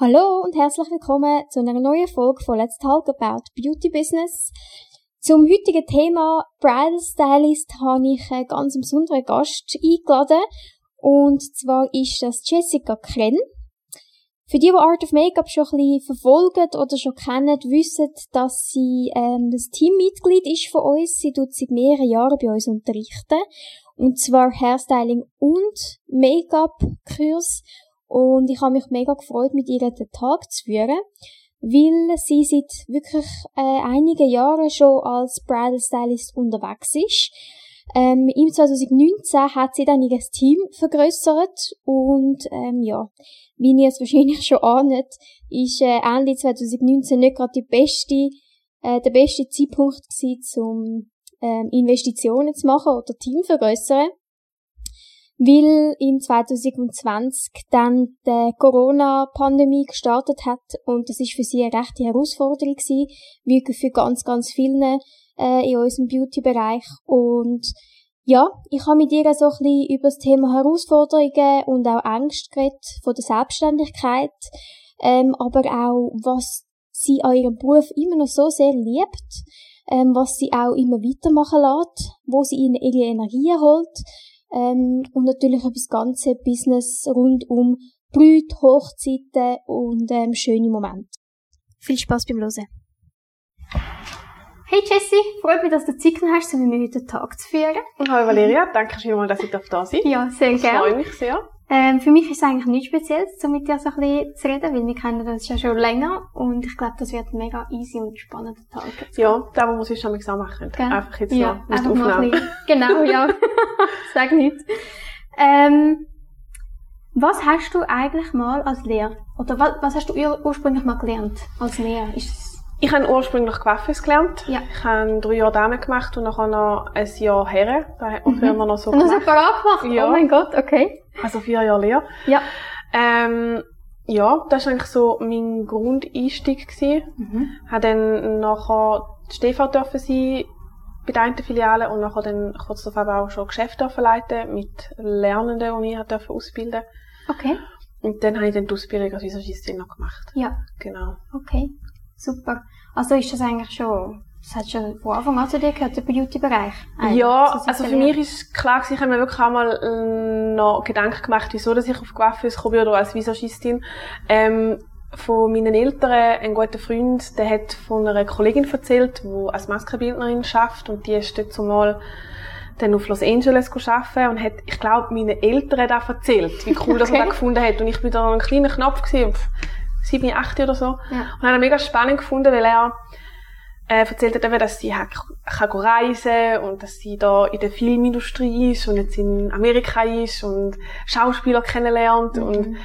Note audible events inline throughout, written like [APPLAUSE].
Hallo und herzlich willkommen zu einer neuen Folge von Let's Talk About Beauty Business. Zum heutigen Thema Bridal Stylist habe ich einen ganz besonderen Gast eingeladen. Und zwar ist das Jessica Krenn. Für die, die Art of Makeup schon ein bisschen verfolgen oder schon kennen, wissen, dass sie ähm, das Teammitglied ist von uns. Sie tut seit mehreren Jahren bei uns unterrichten. Und zwar Hairstyling und Make-up-Kurs. Und ich habe mich mega gefreut, mit ihr den Tag zu führen, weil sie seit wirklich äh, einigen Jahren schon als Bridal Stylist unterwegs ist. Ähm, Im 2019 hat sie dann ihr Team vergrößert und ähm, ja, wie ihr es [LAUGHS] wahrscheinlich schon ahnt, ist äh, Ende 2019 nicht gerade die beste, äh, der beste Zeitpunkt gewesen, um ähm, Investitionen zu machen oder Team vergrößern weil im 2020 dann die Corona-Pandemie gestartet hat und das ist für sie eine rechte Herausforderung gewesen, wie für ganz, ganz viele äh, in unserem Beauty-Bereich. Und ja, ich habe mit ihr so ein bisschen über das Thema Herausforderungen und auch Ängste geredet von der Selbstständigkeit, ähm, aber auch, was sie an ihrem Beruf immer noch so sehr liebt, ähm, was sie auch immer weitermachen lässt, wo sie ihnen ihre Energie holt, ähm, und natürlich auch das ganze Business rund um Brüte, Hochzeiten und ähm, schöne Momente. Viel Spaß beim Hören. Hey Jessie, freut mich, dass du Zeit hast, um mit mir heute den Tag zu führen. Hallo Valeria, danke schön mal, dass ich da sein darf. Ja, sehr gerne. Ich freue mich sehr. Ähm, für mich ist es eigentlich nichts Spezielles, um mit dir so ein bisschen zu reden, weil wir kennen uns ja schon länger und ich glaube, das wird ein mega easy und spannender Tag. Ja, da muss ich schon mal machen. Gell? Einfach jetzt ja, noch einfach aufnehmen. ein bisschen. Genau, ja. [LAUGHS] [LAUGHS] Sag nichts. Ähm, was hast du eigentlich mal als Lehrer, oder was, was hast du ur ursprünglich mal gelernt als Lehrer? Ich habe ursprünglich Coiffeuse gelernt. Ja. Ich habe drei Jahre Damen gemacht und nachher noch ein Jahr Herren. Da hat man früher noch so noch gemacht. separat gemacht? Ja. Oh mein Gott, okay. Also vier Jahre Lehre. Ja. Ähm, ja, das war eigentlich so mein Grundeinstieg. Gewesen. Mhm. Habe dann nachher Stefan dürfen sein bei der einen Filiale und nachher dann kurz darauf aber auch schon Geschäfte dürfen leiten mit Lernenden, die ich dürfen ausbilden Okay. Und dann habe ich dann die Ausbildung als Visagistin noch gemacht. Ja, Genau. okay. Super. Also ist das eigentlich schon, das hat schon von Anfang an zu dir gehört, der Beauty-Bereich? Ja, so also für mich ist klar gewesen, ich habe mir wirklich auch mal äh, noch Gedanken gemacht, wieso dass ich auf Coiffeuse gekommen bin oder als Visagistin. Ähm, von meinen Eltern, ein guter Freund, der hat von einer Kollegin erzählt, die als Maskenbildnerin schafft und die ist dort zumal dann auf Los Angeles arbeiten und hat, ich glaube, meinen Eltern das erzählt, wie cool das er Okay. das gefunden hat. Und ich bin da ein kleiner Knopf gewesen, sieben, acht oder so. Ja. Und habe mega spannend gefunden, weil er äh, erzählt hat eben, dass sie hat, kann reisen und dass sie da in der Filmindustrie ist und jetzt in Amerika ist und Schauspieler kennenlernt Mhm. und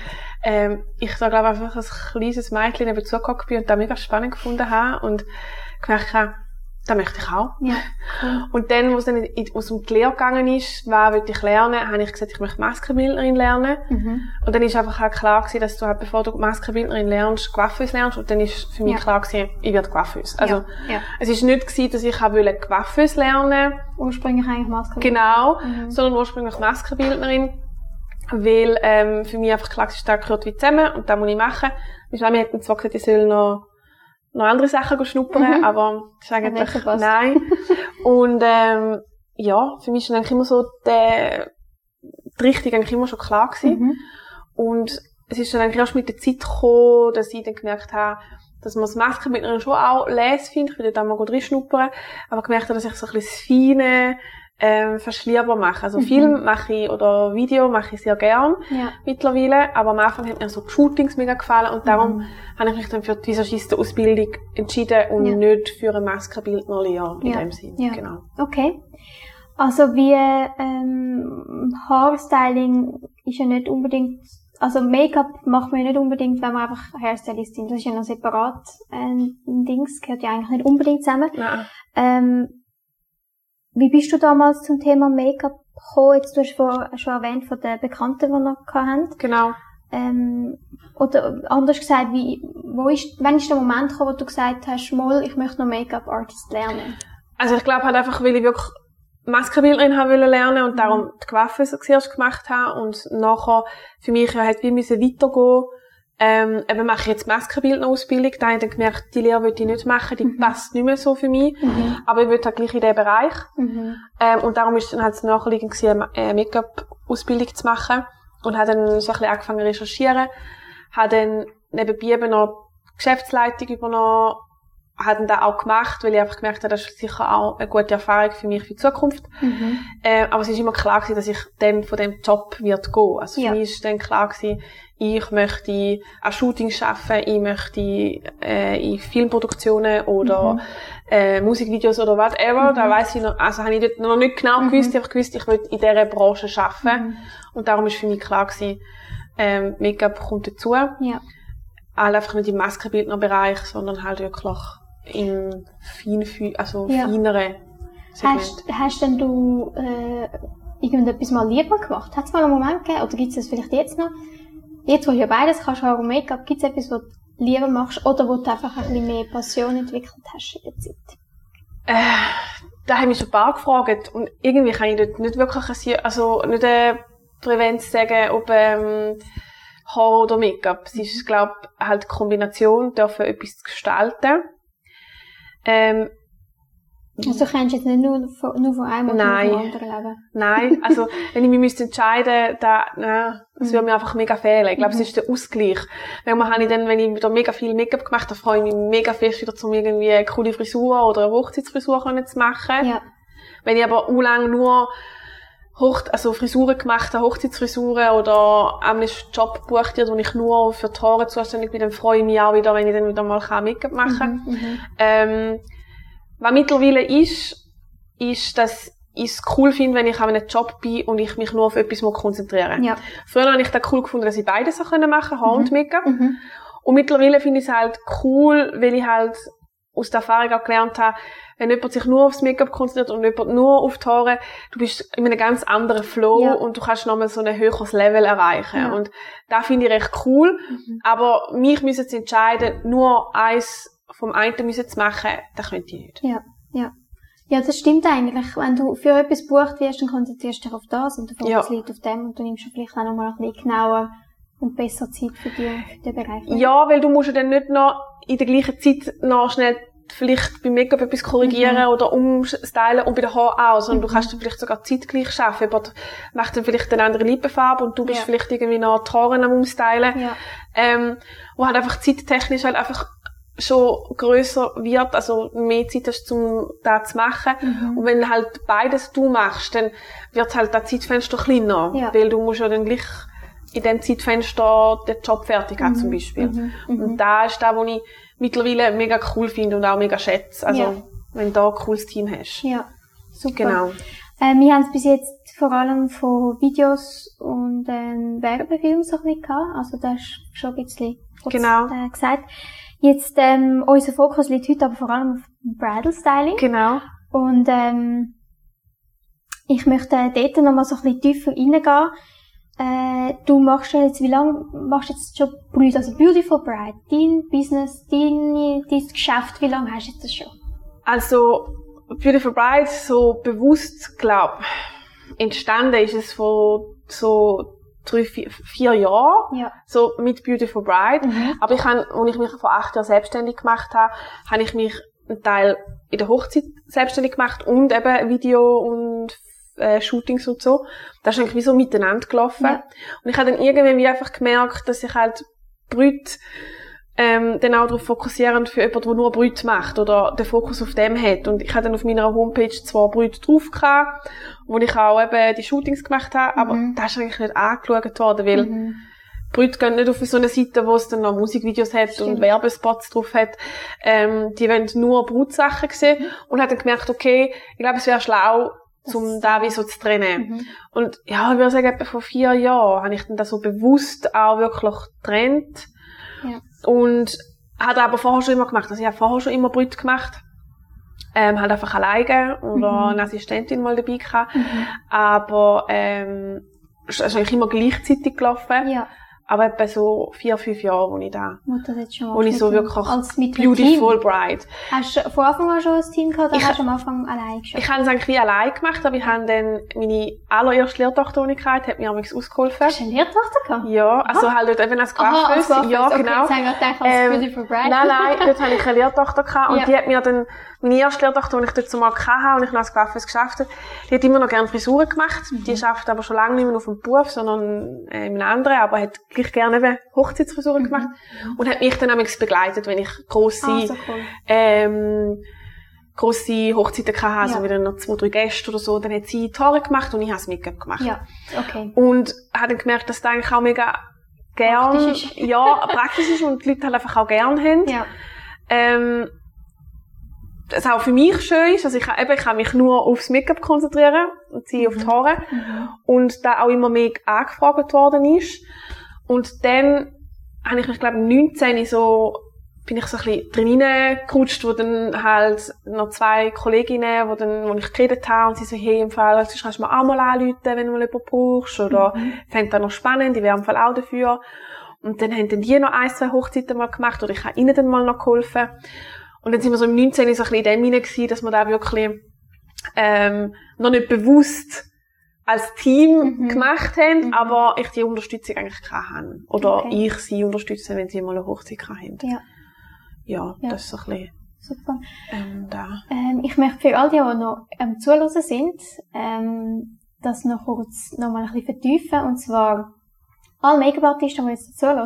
ähm, ich da glaube einfach als kleines Mädchen eben zugeguckt bin und das mega spannend gefunden habe und gemerkt habe, das möchte ich auch. Ja, cool. Und dann, wo es dann aus dem die Lehre gegangen ist, was will ich lernen, habe ich gesagt, ich möchte Maskenbildnerin lernen. Mhm. Und dann ist einfach halt klar gewesen, dass du halt, bevor du Maskenbildnerin lernst, Coiffeuse lernst. Und dann ist für mich Ja. klar gewesen, ich werde Coiffeuse. Also, ja, ja. es ist nicht gewesen, dass ich auch wollte Coiffeuse lernen Ursprünglich eigentlich Maske. genau, Mhm. sondern ursprünglich Maskenbildnerin. Weil, ähm, für mich einfach klar ist, da gehört wie zusammen und das muss ich machen. Meine Mami hat zwar gesagt, ich soll noch, noch andere Sachen schnuppern, Mhm. aber das ist eigentlich, nein. und, ähm, ja, für mich dann eigentlich immer so der, die Richtung eigentlich immer schon klar gewesen. Mhm. Und es ist dann eigentlich erst mit der Zeit gekommen, dass ich dann gemerkt habe, dass man das Maskenbildnerin schon auch les finde. Ich dort auch mal gut reinschnuppern. Aber gemerkt habe, dass ich so ein bisschen das Feine, ähm, fast lieber mache. Also Mhm. Film mache ich, oder Video mache ich sehr gern Ja. mittlerweile. Aber am Anfang hat mir so die Shootings mega gefallen und darum Mhm. habe ich mich dann für die Visagisten-Ausbildung entschieden und Ja. nicht für eine Maskenbildnerlehre in Ja. dem Sinn. Ja. Genau. Okay. Also wie ähm, Haarstyling ist ja nicht unbedingt, also Make-up macht man ja nicht unbedingt, wenn man einfach Hairstylistin ist. Das ist ja noch separat äh, ein Dings, gehört ja eigentlich nicht unbedingt zusammen. Nein. Ähm, wie bist du damals zum Thema Make-up gekommen? Jetzt, du hast vor, schon erwähnt von den Bekannten, die wir hatten. Genau. Ähm, oder anders gesagt, wie, wo ist, wann ist der Moment gekommen, wo du gesagt hast, mal, ich möchte noch Make-up-Artist lernen? Also ich glaube halt einfach, weil ich wirklich Maskenbildnerin haben wollen lernen und darum die Coiffeuse zuerst gemacht habe und nachher für mich ja halt wie müssen weitergehen Ähm, eben mache ich jetzt Maskenbildnerausbildung. Da habe ich dann gemerkt, die Lehre würde ich nicht machen, die Mhm. passt nicht mehr so für mich. Mhm. Aber ich würde halt gleich in diesen Bereich. Mhm. Ähm, und darum ist es dann halt das naheliegend gewesen, eine Make-up-Ausbildung zu machen. Und habe dann so ein bisschen angefangen zu recherchieren. Habe dann nebenbei eben noch Geschäftsleitung übernommen. Habe dann das auch gemacht, weil ich einfach gemerkt habe, das ist sicher auch eine gute Erfahrung für mich für die Zukunft. Mhm. Äh, aber es ist immer klar gewesen, dass ich dann von dem Job wird gehen. Also für Ja. mich ist dann klar gewesen, ich möchte an Shootings arbeiten, ich möchte äh, in Filmproduktionen oder Mhm. äh, Musikvideos oder whatever. Mhm. Da weiß ich noch, also habe ich dort noch nicht genau Mhm. gewusst, ich gewusst, ich will in dieser Branche arbeiten. Mhm. Und darum ist für mich klar gewesen, ähm, Make-up kommt dazu. Ja. Halt einfach nicht im Maskenbildnerbereich, sondern halt wirklich im fein, also Ja. feineren Segment. Hast, hast denn du äh, irgendetwas mal lieber gemacht? Hat es mal einen Moment gegeben, oder gibt es das vielleicht jetzt noch? Jetzt, wo du ja beides kannst, und Make-up, gibt es etwas, was du lieber machst oder wo du einfach ein bisschen mehr Passion entwickelt hast in der Zeit? Äh, da haben mich schon ein paar gefragt und irgendwie kann ich dort nicht wirklich ein, also nicht eine Prävenz sagen, ob ähm, Haar oder Make-up. Es ist, glaube halt die Kombination, dafür etwas zu gestalten. Ähm, Also kannst du jetzt nicht nur von, nur von einem oder Nein. anderen leben? Nein, [LAUGHS] also wenn ich mich müsste entscheiden, da, nein, das würde mir einfach mega fehlen. Ich glaube, Mhm. es ist der Ausgleich. Manchmal habe ich dann, wenn ich wieder mega viel Make-up gemacht habe, freue ich mich mega fest wieder, um irgendwie eine coole Frisur oder eine Hochzeitsfrisur zu machen. Ja. Wenn ich aber u lang nur Hoch also Frisuren gemacht Hochzeitsfrisuren oder einmal einen Job gebucht wo ich nur für die Haare zuständig bin, dann freue ich mich auch wieder, wenn ich dann wieder mal Make-up machen kann. Mhm. Mhm. Ähm, was mittlerweile ist, ist, dass ich es cool finde, wenn ich an einem Job bin und ich mich nur auf etwas muss konzentrieren Ja. Früher habe ich das cool gefunden, dass ich beides machen Haar und Make-up. Mhm. Und mittlerweile finde ich es halt cool, weil ich halt aus der Erfahrung auch gelernt habe, wenn jemand sich nur aufs Make-up konzentriert und jemand nur auf die Haare, du bist in einem ganz anderen Flow Ja. und du kannst nochmal so ein höheres Level erreichen. Ja. Und da finde ich recht cool. Mhm. Aber mich müssen zu entscheiden, nur eins vom einen müssen zu machen, das könnte ich nicht. Ja, ja. Ja, das stimmt eigentlich. Wenn du für etwas bucht wirst, dann konzentrierst du dich auf das und der Fokus Ja. liegt auf dem und du nimmst vielleicht auch nochmal ein bisschen genauer und besser Zeit für die, für den Bereich. Ja, weil du musst ja dann nicht noch in der gleichen Zeit noch schnell vielleicht beim Make-up etwas korrigieren Mhm. oder umstylen und bei den Haaren auch, sondern Mhm. du kannst dann vielleicht sogar zeitgleich schaffen. Jemand macht dann vielleicht eine andere Lippenfarbe und du bist Ja. vielleicht irgendwie noch die Haare am umstylen. Ja. Ähm, wo halt einfach zeittechnisch halt einfach schon grösser wird, also mehr Zeit hast, um das zu machen. Mhm. Und wenn halt beides du machst, dann wird halt das Zeitfenster kleiner. Ja. Weil du musst ja dann gleich in dem Zeitfenster den Job fertig haben, zum Mhm. Beispiel. Mhm. Mhm. Und da ist das, was ich mittlerweile mega cool finde und auch mega schätze. Also, Ja. wenn du da ein cooles Team hast. Ja, super. Genau. Äh, wir haben es bis jetzt vor allem von Videos und ähm, Werbefilmen so ein bisschen gehabt. Also das ist schon ein bisschen kurz Genau. äh, gesagt. Jetzt, ähm, unser Fokus liegt heute aber vor allem auf Bridal Styling. Genau. Und ähm, ich möchte dort nochmal so ein bisschen tiefer reingehen. Äh, du machst jetzt, wie lange machst du jetzt schon Bride, also Beautiful Bride, dein Business, dein, dein Geschäft, wie lange hast du jetzt das schon? Also, Beautiful Bride, so bewusst, glaub, entstanden ist es vor so drei, vier, vier Jahren. Ja. So mit Beautiful Bride. Mhm. Aber ich habe, als ich mich vor acht Jahren selbstständig gemacht habe, habe ich mich einen Teil in der Hochzeit selbstständig gemacht und eben Video und äh, Shootings und so. Das ist eigentlich wie so miteinander gelaufen. Ja. Und ich habe dann irgendwie wie einfach gemerkt, dass ich halt Brüte ähm, dann auch darauf fokussieren für jemanden, der nur Brüte macht oder den Fokus auf dem hat. Und ich hatte dann auf meiner Homepage zwei Brüte drauf gehabt, wo ich auch eben die Shootings gemacht habe, aber Mhm. das ist eigentlich nicht angeschaut worden, weil Mhm. Brüder gehen nicht auf so eine Seite, wo es dann noch Musikvideos hat Stimmt. und Werbespots drauf hat. Ähm, die wollen nur Brutsachen sehen und hat dann gemerkt, okay, ich glaube, es wäre schlau, um da wie so zu trennen. Mhm. Und ja, ich würde sagen, etwa vor vier Jahren habe ich dann das so bewusst auch wirklich getrennt. Ja. Und hat aber vorher schon immer gemacht. Also ich habe vorher schon immer Brüte gemacht. Ähm, halt einfach alleine oder Mhm. eine Assistentin mal dabei gehabt. Mhm. Aber ähm, es ist eigentlich immer gleichzeitig gelaufen. Ja. Aber etwa so vier, fünf Jahre, wo ich da, du das schon wo ich so wirklich als mit beautiful Team. bride. Hast du von Anfang an schon ein Team gehabt oder Ich- hast du am Anfang allein geschafft? Ich habe es eigentlich wie allein gemacht, aber ich habe dann meine allererste Lehrtochter, die ich hatte, hat mir amigs ausgeholfen. Hast du eine Lehrtochter gehabt? Ja, also halt dort eben als Aha. Coiffeuse. Ja, okay, genau. Jetzt habe ich gerade gedacht, als Ähm, Beautiful Bride. Nein, nein, dort hatte ich eine Lehrtochter gehabt und [LAUGHS] Ja. die hat mir dann, meine erste Lehrtochter, die ich dort zumal hatte und ich noch als Coiffeuse geschafft habe, die hat immer noch gerne Frisuren gemacht. Mhm. Die schafft aber schon lange nicht mehr auf dem Beruf, sondern äh, in einem anderen, aber hat gleich gerne eben Hochzeitsfrisuren gemacht und hat mich dann amigs begleitet, wenn ich grosse, Mhm. Ah, so cool. ähm, grosse Hochzeiten hatte, also Ja. wieder noch zwei, drei Gäste oder so, dann hat sie die Haare gemacht und ich habe das Make-up gemacht. Ja, okay. Und habe dann gemerkt, dass das eigentlich auch mega gern, Praktisch ist. ja, praktisch ist und die Leute halt einfach auch gern haben. Ja. Ähm, das auch für mich schön ist, also ich, kann- eben, ich kann mich nur aufs Make-up konzentrieren und sie auf die Haare. Mhm. Und da auch immer mehr angefragt worden ist. Und dann habe ich mich, glaube ich, 19 so, bin ich so ein bisschen drin reingerutscht, wo dann halt noch zwei Kolleginnen, wo dann, wo ich geredet habe, und sie so, hey, im Fall, also kannst du mir auch mal anrufen, wenn du mal jemanden brauchst, oder, Mhm. fände das noch spannend, ich wäre im Fall auch dafür. Und dann haben dann die noch ein, zwei Hochzeiten mal gemacht, oder ich habe ihnen dann mal noch geholfen. Und dann sind wir so im 19 so ein bisschen in dem hinein gewesen, dass wir da wirklich, ähm, noch nicht bewusst als Team Mhm. gemacht haben, Mhm. aber ich die Unterstützung eigentlich habe. Oder Okay. ich sie unterstütze, wenn sie mal eine Hochzeit haben. Ja. Ja, Ja. das ist so ein bisschen, Super. ähm, da. Ähm, ich möchte für all die, die noch am Zuhören sind, ähm, das noch kurz noch mal ein bisschen vertiefen. Und zwar, alle Make-up-Artisten, die jetzt zuhören,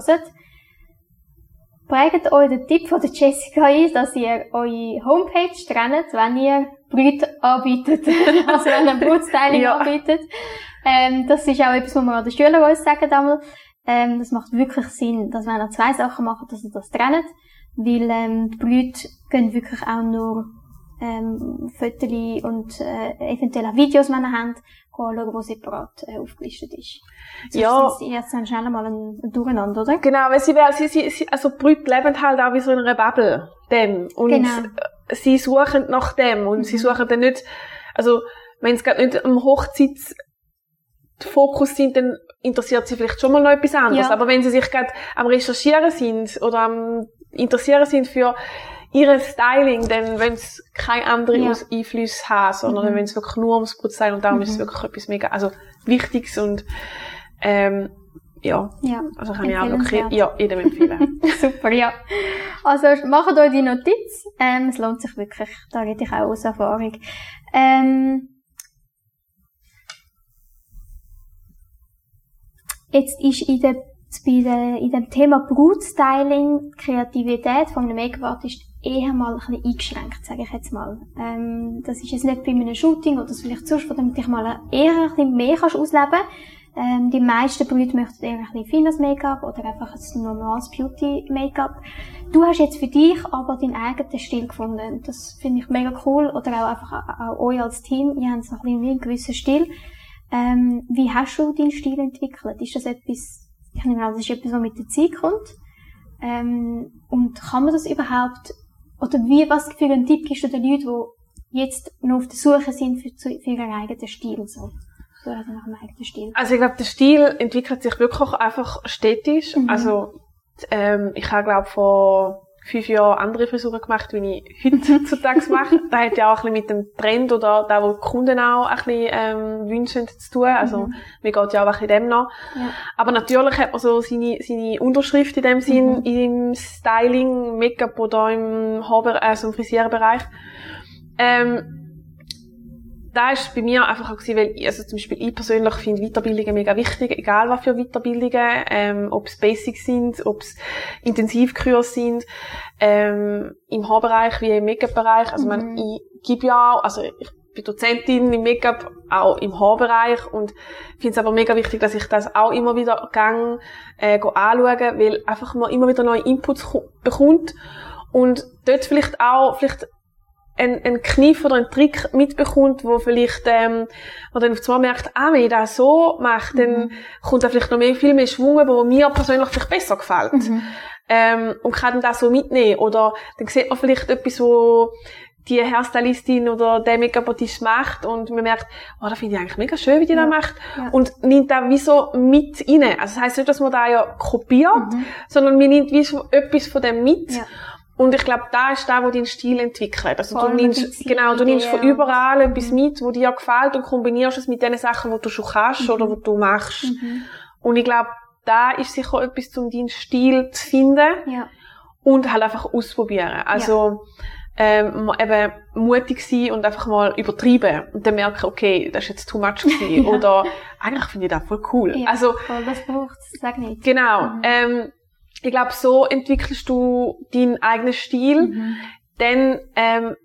prägt euch den Tipp von der Jessica ein, dass ihr eure Homepage trennt, wenn ihr Brüte anbietet. [LAUGHS] also wenn ihr Brutstyling Ja. anbietet. Ähm, das ist auch etwas, was wir an den Schülern uns sagen damals. Ähm, das macht wirklich Sinn, dass wenn ihr zwei Sachen macht, dass ihr das trennt. Weil ähm, die Brüte gehen wirklich auch nur ähm, Fotos und äh, eventuell auch Videos, wenn ihr habt, anschauen, wo separat äh, aufgelistet ist. Sonst Ja. sind sie jetzt dann schnell mal ein, ein Durcheinander, oder? Genau, weil sie, wär- sie, sie, sie also die Brüder leben halt auch wie so in einer Bubble, dem. Und Genau. sie suchen nach dem. Und sie Mhm. suchen dann nicht, also, wenn sie gerade nicht am Hochzeitsfokus sind, dann interessiert sie vielleicht schon mal noch etwas anderes. Ja. Aber wenn sie sich gerade am Recherchieren sind oder am Interessieren sind für ihre Styling, dann wollen sie keine anderen Ja. Einflüsse haben, sondern Mhm. wollen sie wirklich nur ums Brutstyling und darum ist es Mhm. wirklich etwas mega, also Wichtiges und ähm, ja, Ja. also kann ich auch wirklich ja, jedem empfehlen. [LAUGHS] Super, ja. Also, macht euch die Notiz. Ähm, es lohnt sich wirklich. Da rede ich auch aus Erfahrung. Ähm, jetzt ist in, der, bei der, in dem Thema Brutstyling Kreativität von einem Make-up-Artist eher mal ein bisschen eingeschränkt, sage ich jetzt mal. Ähm, das ist jetzt nicht bei einem Shooting oder das vielleicht sonst, wo du dich mal eher ein bisschen mehr kannst ausleben ähm, die meisten Brüder möchten eher ein bisschen feines Make-up oder einfach ein normales Beauty-Make-up. Du hast jetzt für dich aber deinen eigenen Stil gefunden. Das finde ich mega cool. Oder auch einfach auch, euch als Team. Ihr habt so ein bisschen einen gewissen Stil. Ähm, wie hast du deinen Stil entwickelt? Ist das etwas, ich nehme an, das ist etwas, was mit der Zeit kommt? Ähm, und kann man das überhaupt, oder wie, was für einen Tipp gibst du den Leuten, die jetzt noch auf der Suche sind für, für ihren eigenen Stil, so? So, also nach dem eigenen Stil. Also ich glaube, der Stil entwickelt sich wirklich einfach stetisch. Mhm. Also ähm, ich habe glaube vor fünf Jahren andere Frisuren gemacht, wie ich [LAUGHS] heutzutage mache. Das hat ja auch ein bisschen mit dem Trend oder da, wo die Kunden auch ein bisschen ähm, wünschen zu tun. Also Mhm. mir geht ja auch ein bisschen dem nach. Ja. Aber natürlich hat man so seine, seine Unterschrift in dem Sinn Mhm. im Styling, Make-up oder im Haarbe also im Frisierbereich. Ähm, da ist bei mir einfach auch gewesen, weil ich, also zum Beispiel ich persönlich finde Weiterbildungen mega wichtig, egal was für Weiterbildungen, ähm, ob es Basics sind, ob es Intensivkurs sind, ähm, im Haarbereich wie im Make-up-Bereich. Also man, Mhm. ich gebe ja auch, also ich bin Dozentin im Make-up, auch im Haarbereich und finde es aber mega wichtig, dass ich das auch immer wieder gang, äh, go anschauen, weil einfach man immer wieder neue Inputs ko- bekommt und dort vielleicht auch, vielleicht ein, ein Kniff oder ein Trick mitbekommt, wo vielleicht, ähm, wo dann auf einmal merkt, ah, wenn ich das so mache, dann Mhm. kommt da vielleicht noch mehr, viel mehr Schwung, wo mir persönlich vielleicht besser gefällt. Mhm. Ähm, und kann dann das so mitnehmen. Oder dann sieht man vielleicht etwas, wo die Hairstylistin oder der Make-up-Artist macht und man merkt, oh, das finde ich eigentlich mega schön, wie die ja. das macht. Ja. Und nimmt da wie so mit rein. Also das heisst nicht, dass man da ja kopiert, mhm. sondern man nimmt wie so etwas von dem mit. Ja. Und ich glaube, da ist da, wo dein Stil entwickelt. Also Voll du nimmst, genau, du nimmst von überall mhm. etwas mit, wo dir gefällt und kombinierst es mit den Sachen, die du schon kannst mhm. oder die du machst. Mhm. Und ich glaube, da ist sicher etwas, um deinen Stil zu finden. Ja. Und halt einfach ausprobieren. Also, ja. ähm, eben mutig sein und einfach mal übertreiben. Und dann merken, okay, das ist jetzt too much [LAUGHS] gewesen. ja. Oder, eigentlich finde ich das voll cool. Ja, also, voll, das braucht sag nicht. Genau. Mhm. Ähm, ich glaube, so entwickelst du deinen eigenen Stil. Mhm. Dann, ähm,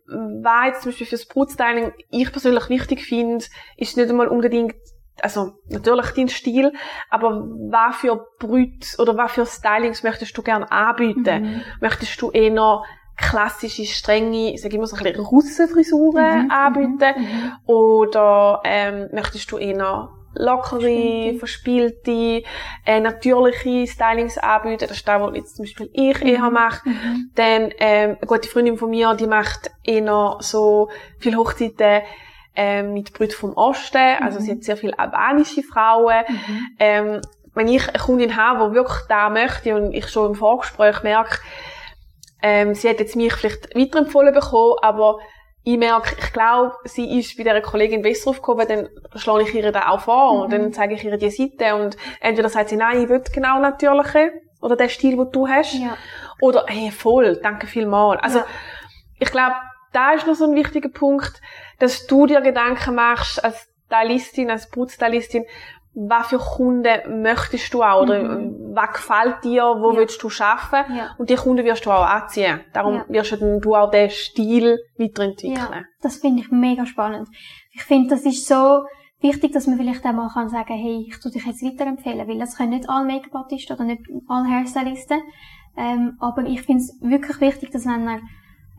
was jetzt zum Beispiel fürs Brutstyling ich persönlich wichtig finde, ist nicht einmal unbedingt, also natürlich dein Stil, aber was für Brüt oder was für Stylings möchtest du gerne anbieten? Mhm. Möchtest du eher klassische, strenge, ich sage immer so ein bisschen Russenfrisuren mhm. anbieten? Mhm. Oder ähm, möchtest du eher lockere, verspielte, äh, natürliche Stylings anbieten. Das ist das, was jetzt zum Beispiel ich mhm. eher mache. Mhm. Dann ähm, eine gute Freundin von mir, die macht eher so viel Hochzeiten ähm, mit Brüdern vom Osten. Also mhm. sie hat sehr viele albanische Frauen. Mhm. Ähm, wenn ich eine Kundin habe, die wirklich da möchte und ich schon im Vorgespräch merke, ähm, sie hat jetzt mich vielleicht weiterempfohlen bekommen, aber ich merke, ich glaube, sie ist bei dieser Kollegin besser aufgehoben, dann schlage ich ihr da auch vor mhm. und dann zeige ich ihr die Seite und entweder sagt sie, nein, ich will genau natürliche oder den Stil, den du hast. Ja. Oder, hey, voll, danke vielmals. Also, ja. ich glaube, da ist noch so ein wichtiger Punkt, dass du dir Gedanken machst als Stylistin, als Brutstylistin, was für Kunden möchtest du auch, oder mhm. was gefällt dir, wo ja. willst du arbeiten ja. und die Kunden wirst du auch anziehen. Darum ja. wirst du auch den Stil weiterentwickeln. Ja, das finde ich mega spannend. Ich finde, das ist so wichtig, dass man vielleicht auch mal kann sagen, hey, ich tue dich jetzt weiterempfehlen, weil das können nicht alle Make-up-Artisten oder nicht alle Hairstylisten, ähm, aber ich finde es wirklich wichtig, dass wenn man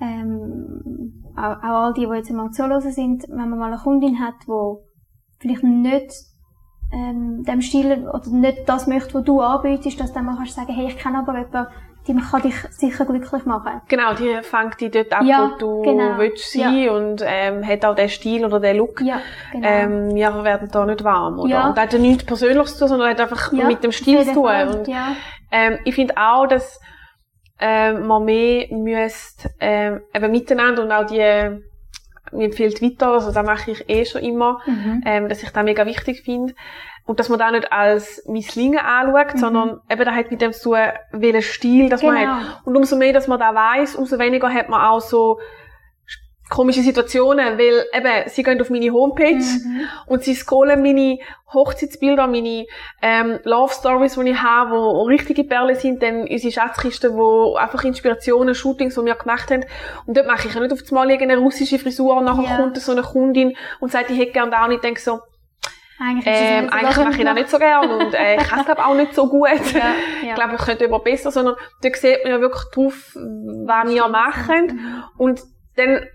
ähm, auch, auch all die, die jetzt mal zuhören sind, wenn man mal eine Kundin hat, die vielleicht nicht ähm, dem Stil oder nicht das möchte, was du anbietest, dass dann mal kannst sagen, hey, ich kenne aber jemanden, die kann dich sicher glücklich machen. Genau, die fängt dich dort ab, ja, wo du genau. willst sein ja. und ähm, hat auch den Stil oder den Look. Ja, genau. Ähm, ja, wir werden da nicht warm, oder? Ja. Und hat ja nichts Persönliches zu tun, sondern hat einfach ja, mit dem Stil zu tun. Und, ja. ähm, ich finde auch, dass ähm, man mehr müsste ähm, eben miteinander und auch die mir empfiehlt weiter, also das mache ich eh schon immer, mhm. ähm, dass ich das mega wichtig finde. Und dass man da nicht als Misslingen anschaut, mhm. sondern eben da hat mit dem zu tun, welchen Stil das genau. man hat. Und umso mehr, dass man da weiß, umso weniger hat man auch so komische Situationen, weil eben, sie gehen auf meine Homepage mhm. und sie scrollen meine Hochzeitsbilder, meine ähm, Love Stories, die ich habe, wo richtige Perlen sind, dann unsere Schatzkisten, wo einfach Inspirationen, Shootings, die wir gemacht haben. Und dort mache ich ja nicht auf einmal irgendeine russische Frisur und nachher ja. kommt so eine Kundin und sagt, ich hätte gerne da und ich denke so, eigentlich, ähm, eigentlich mache ich das nicht so gerne und äh, ich kann es glaube auch nicht so gut. [LAUGHS] Ja, ja. Ich glaube, ich könnte immer besser, sondern da sieht man ja wirklich drauf, was wir machen. Mhm. Und dann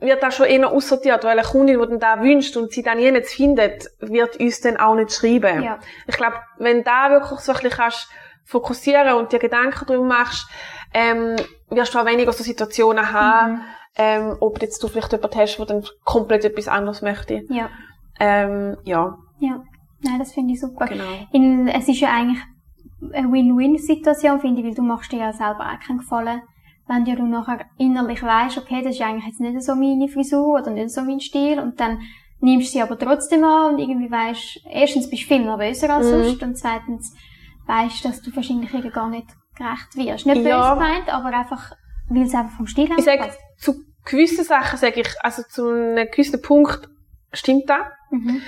wird das schon eher aussortiert, weil eine Kundin, die dann da wünscht und sie dann jemals findet, wird uns dann auch nicht schreiben. Ja. Ich glaube, wenn da wirklich so ein bisschen kannst fokussieren und dir Gedanken darüber machst, ähm, wirst du auch weniger so Situationen haben, mhm. ähm, ob jetzt du vielleicht jemanden hast, der dann komplett etwas anderes möchte. Ja. Ähm, ja. Ja. Nein, das finde ich super. Genau. In, es ist ja eigentlich eine Win-Win-Situation, finde ich, weil du machst dir ja selber auch keinen Gefallen wenn du nachher innerlich weißt, okay, das ist eigentlich jetzt nicht so meine Frisur oder nicht so mein Stil und dann nimmst du sie aber trotzdem an und irgendwie weißt, erstens bist du viel nervöser als mhm. sonst und zweitens weißt, dass du wahrscheinlich gar nicht gerecht wirst. Nicht ja. böse gemeint, aber einfach, weil es einfach vom Stil her Ich sage, zu gewissen Sachen sage ich, also zu einem gewissen Punkt stimmt das. Mhm.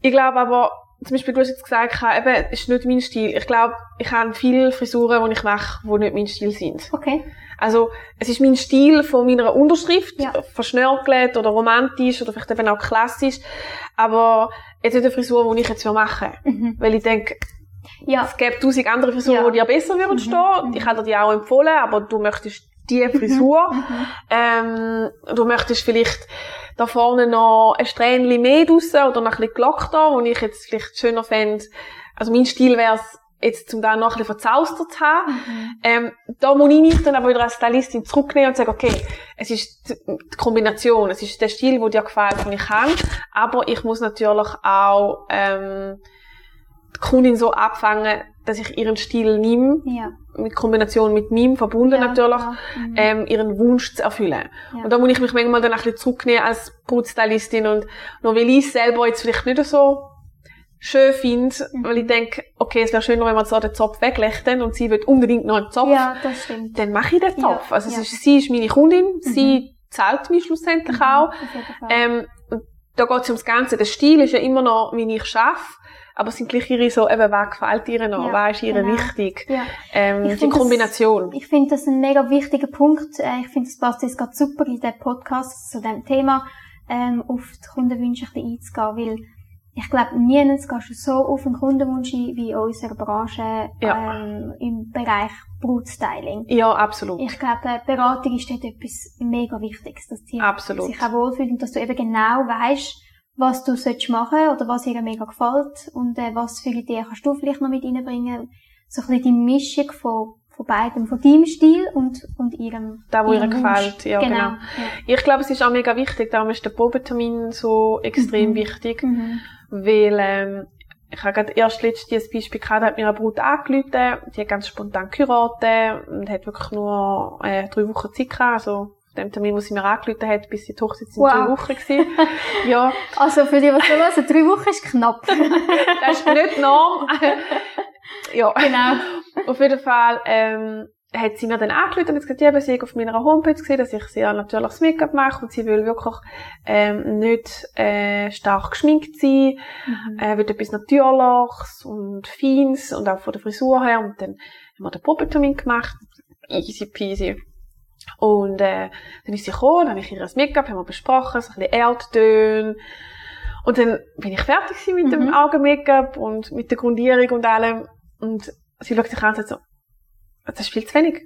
Ich glaube aber, zum Beispiel, du hast jetzt gesagt, eben, es ist nicht mein Stil. Ich glaube, ich habe viele Frisuren, die ich mache, die nicht mein Stil sind. Okay. Also, es ist mein Stil von meiner Unterschrift, ja. verschnörkelt oder romantisch oder vielleicht eben auch klassisch, aber jetzt nicht eine Frisur, die ich jetzt machen mhm. Weil ich denke, ja. es gibt tausend andere Frisuren, ja. die dir besser würden mhm. stehen. Ich hätte dir die auch empfohlen, aber du möchtest die mhm. Frisur. Mhm. Ähm, du möchtest vielleicht da vorne noch ein Strähnchen mehr draussen oder noch ein bisschen gelockter, wo ich jetzt vielleicht schöner fände. Also mein Stil wäre es jetzt zum da noch ein bisschen verzaustert zu haben. Mhm. Ähm, da muss ich mich dann aber wieder als Stylistin zurücknehmen und sagen, okay, es ist die Kombination, es ist der Stil, der dir gefällt, den ich kann, aber ich muss natürlich auch ähm, die Kundin so abfangen, dass ich ihren Stil nehme, ja. mit Kombination mit meinem verbunden ja, natürlich, ja. Mhm. Ähm, ihren Wunsch zu erfüllen. Und da muss ich mich manchmal dann ein bisschen zurücknehmen als Brutstylistin und nur weil ich selber jetzt vielleicht nicht so schön finde, mhm. weil ich denke, okay, es wäre schöner, wenn wir so den Zopf weglächten und sie will unbedingt noch einen Zopf. Ja, das stimmt. Dann mache ich den Zopf. also es ist, sie ist meine Kundin, mhm. sie zahlt mich schlussendlich mhm, auch. Ähm, da geht es ums Ganze. Der Stil ist ja immer noch, wie ich arbeite aber es sind gleich ihre so, eben, was gefällt ihr noch, ja, was ist ihr genau. wichtig, ja. ähm, die Kombination. Das, ich finde das ein mega wichtiger Punkt. Äh, ich finde, das passt jetzt gerade super in den Podcast zu dem Thema, ähm, auf die Kundenwünsche ein bisschen einzugehen, weil ich glaube, nirgends gehst du so auf einen Kundenwunsch ein, wie in unserer Branche ja. ähm, im Bereich Brutstyling. Ja, absolut. Ich glaube, Beratung ist dort etwas mega Wichtiges, dass die absolut. sich auch wohlfühlen und dass du eben genau weißt, was du sollst machen oder was ihr mega gefällt und äh, was für Ideen kannst du vielleicht noch mit reinbringen. So ein bisschen die Mischung von, von beidem, von deinem Stil und, und ihrem Da, wo ihr gefällt, ja, genau. genau. Ja. Ich glaube, es ist auch mega wichtig, darum ist der Probetermin so extrem mhm. wichtig, mhm. weil ähm, ich habe gerade erst letztes ein Beispiel gehabt, hat mir eine Brut angerufen, die hat ganz spontan geheiratet und hat wirklich nur äh, drei Wochen Zeit gehabt, also dem Termin, wo sie mir angerufen hat, bis die Hochzeit sind wow. drei Wochen gewesen. [LAUGHS] ja. Also für die, was du hören, drei Wochen ist knapp. [LAUGHS] das ist nicht Norm. [LAUGHS] ja. Genau. Auf jeden Fall, ähm, hat sie mir dann angerufen und hat gesagt, ja, sie auf meiner Homepage gesehen, dass ich sehr natürliches Make-up mache und sie will wirklich ähm, nicht äh, stark geschminkt sein, mhm. äh, will etwas Natürliches und Feins und auch von der Frisur her und dann haben wir den Probetermin gemacht, easy peasy. Und äh, dann ist sie gekommen, dann habe ich ihr das Make-up, haben wir besprochen, so ein bisschen Erdtöne. Und dann bin ich fertig mit mhm. dem Augen-Make-up und mit der Grundierung und allem. Und sie schaut sich an und sagt so, das ist viel zu wenig.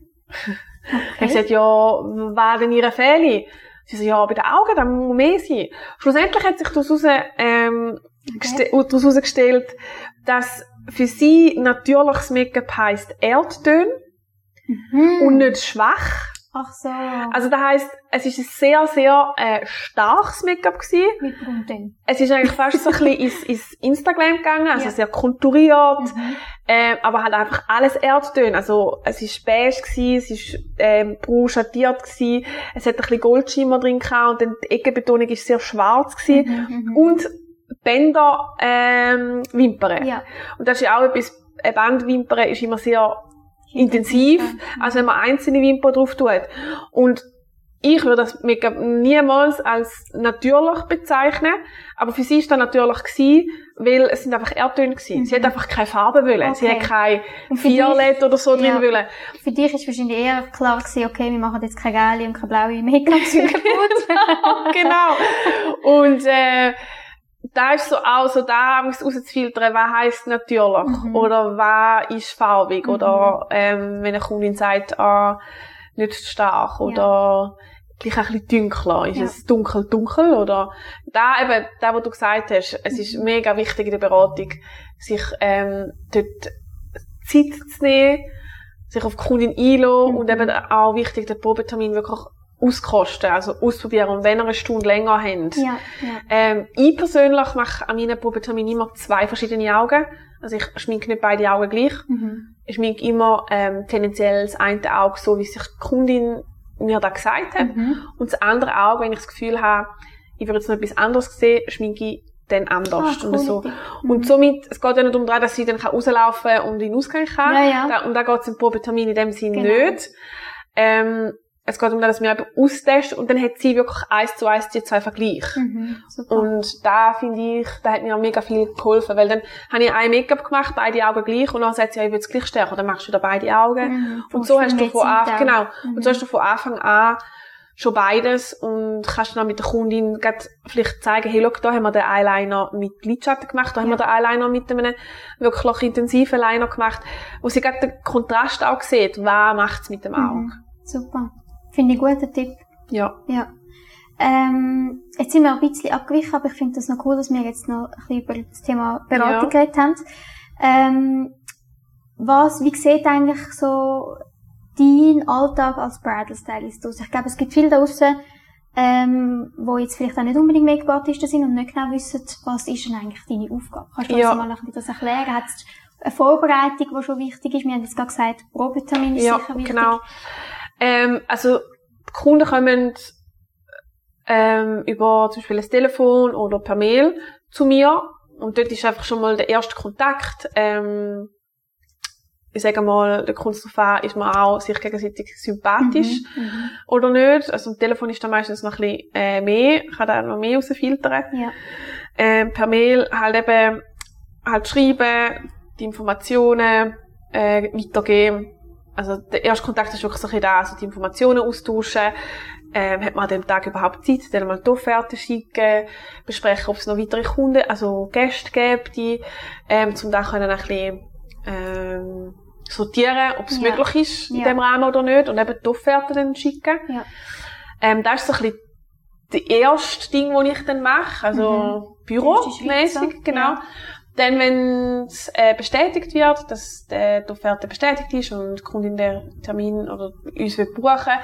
Okay. Ich gesagt, ja, war denn ihre Fehler? Sie so, ja, bei den Augen, da muss mehr sein. Schlussendlich hat sich daraus, ähm, okay. daraus herausgestellt, dass für sie natürliches Make-up heisst Erdtöne mhm. und nicht schwach. Ach so. Also das heisst, es ist ein sehr, sehr äh, starkes Make-up gewesen. Mit Grundin. Es ist eigentlich fast so ein bisschen ins, ins Instagram gegangen, also ja. sehr konturiert, mhm. äh, aber halt einfach alles Erdtöne. Also es ist beige gewesen, es ist ähm, braun schattiert gewesen, es hat ein bisschen Goldschimmer drin gehabt und dann die Eckenbetonung ist sehr schwarz gewesen mhm, mhm, und Bänder ähm, Wimpern. Ja. Und das ist ja auch etwas, eine Bandwimpern ist immer sehr intensiv, als wenn man einzelne Wimpern drauf tut. Und ich würde das Make-up niemals als natürlich bezeichnen, aber für sie ist das natürlich gewesen, weil es sind einfach Erdtöne gewesen. Mhm. Sie hat einfach keine Farbe wollen. Okay. Sie hat kein Violett oder so drin ja. wollen. Für dich ist wahrscheinlich eher klar gewesen, okay, wir machen jetzt keine gelbe und keine blaue Make-up [LAUGHS] genau. Und, äh, da ist so auch so da rauszufiltern, was heisst natürlich mhm. oder was ist farbig mhm. oder ähm, wenn eine Kundin sagt, ah, nicht stark oder ja. gleich ein bisschen dunkler, ist ja. es dunkel dunkel oder da eben, da was du gesagt hast, es ist mhm. mega wichtig in der Beratung, sich ähm, dort Zeit zu nehmen, sich auf die Kundin einzulassen mhm. und eben auch wichtig, den Probetermin wirklich auskosten, also ausprobieren und wenn ihr eine Stunde länger habt. Ja, ja. Ähm, ich persönlich mache an meinen Probeterminen immer zwei verschiedene Augen. Also ich schminke nicht beide Augen gleich. Mhm. Ich schminke immer ähm, tendenziell das eine Auge so, wie sich die Kundin mir da gesagt hat. Mhm. Und das andere Auge, wenn ich das Gefühl habe, ich würde jetzt noch etwas anderes sehen, schminke ich dann anders. Ah, cool. und, so. Mhm. und somit, es geht ja nicht darum, dass sie dann rauslaufen kann und in den Ausgang kann. Ja, ja. Da, und da geht es im Probetermin in dem Sinne genau. nicht. Ähm, es geht um das, dass wir eben austesten und dann hat sie wirklich eins zu eins die zwei Vergleich. Mhm, und da finde ich, da hat mir auch mega viel geholfen, weil dann habe ich ein Make-up gemacht, beide Augen gleich und dann sagt sie, ja, ich will es gleich stärken, dann machst du wieder beide Augen. Mhm, und so hast du von Anfang, genau, mhm. und so hast du von Anfang an schon beides und kannst dann mit der Kundin vielleicht zeigen, hey, schau, da haben wir den Eyeliner mit Lidschatten gemacht, da ja. haben wir den Eyeliner mit einem wirklich intensiven Liner gemacht, wo sie gerade den Kontrast auch sieht, was macht es mit dem mhm. Auge. Super. Finde ich einen guten Tipp. Ja. Ja. Ähm, jetzt sind wir ein bisschen abgewichen, aber ich finde das noch cool, dass wir jetzt noch ein bisschen über das Thema Beratung ja. geredet haben. Ähm, was, wie sieht eigentlich so dein Alltag als Bridal Stylist aus? Ich glaube, es gibt viele da draussen, ähm, wo jetzt vielleicht auch nicht unbedingt Make-up-Artisten sind und nicht genau wissen, was ist denn eigentlich deine Aufgabe? Kannst du uns Ja. mal ein bisschen das erklären? Hat es eine Vorbereitung, die schon wichtig ist? Wir haben jetzt gerade gesagt, Probetermin ist Ja, sicher wichtig. genau. Ähm, also, die Kunden kommen ähm, über zum Beispiel ein Telefon oder per Mail zu mir und dort ist einfach schon mal der erste Kontakt. Ähm, ich sage mal, der Kunst darauf ist man auch sich gegenseitig sympathisch Mhm, mhm. oder nicht. Also am Telefon ist da meistens noch ein bisschen äh, mehr, kann da noch mehr rausfiltern. Ja. Ähm, per Mail halt eben halt schreiben, die Informationen äh, weitergeben. Also der erste Kontakt ist wirklich so ein bisschen da, also die Informationen austauschen. Ähm, hat man an dem Tag überhaupt Zeit, dann mal die Offerte schicken, besprechen, ob es noch weitere Kunden, also Gäste gibt, die ähm, zum da können ein bisschen ähm, sortieren, ob es Ja. möglich ist in Ja. dem Rahmen oder nicht und eben die Offerte dann schicken. Ja. Ähm, das ist so ein bisschen das erste Ding, das ich dann mache, also Mhm. Büromäßig, genau. ja. Dann, wenn es äh, bestätigt wird, dass äh, die Offerte bestätigt ist und die Kundin den Termin oder uns will buchen,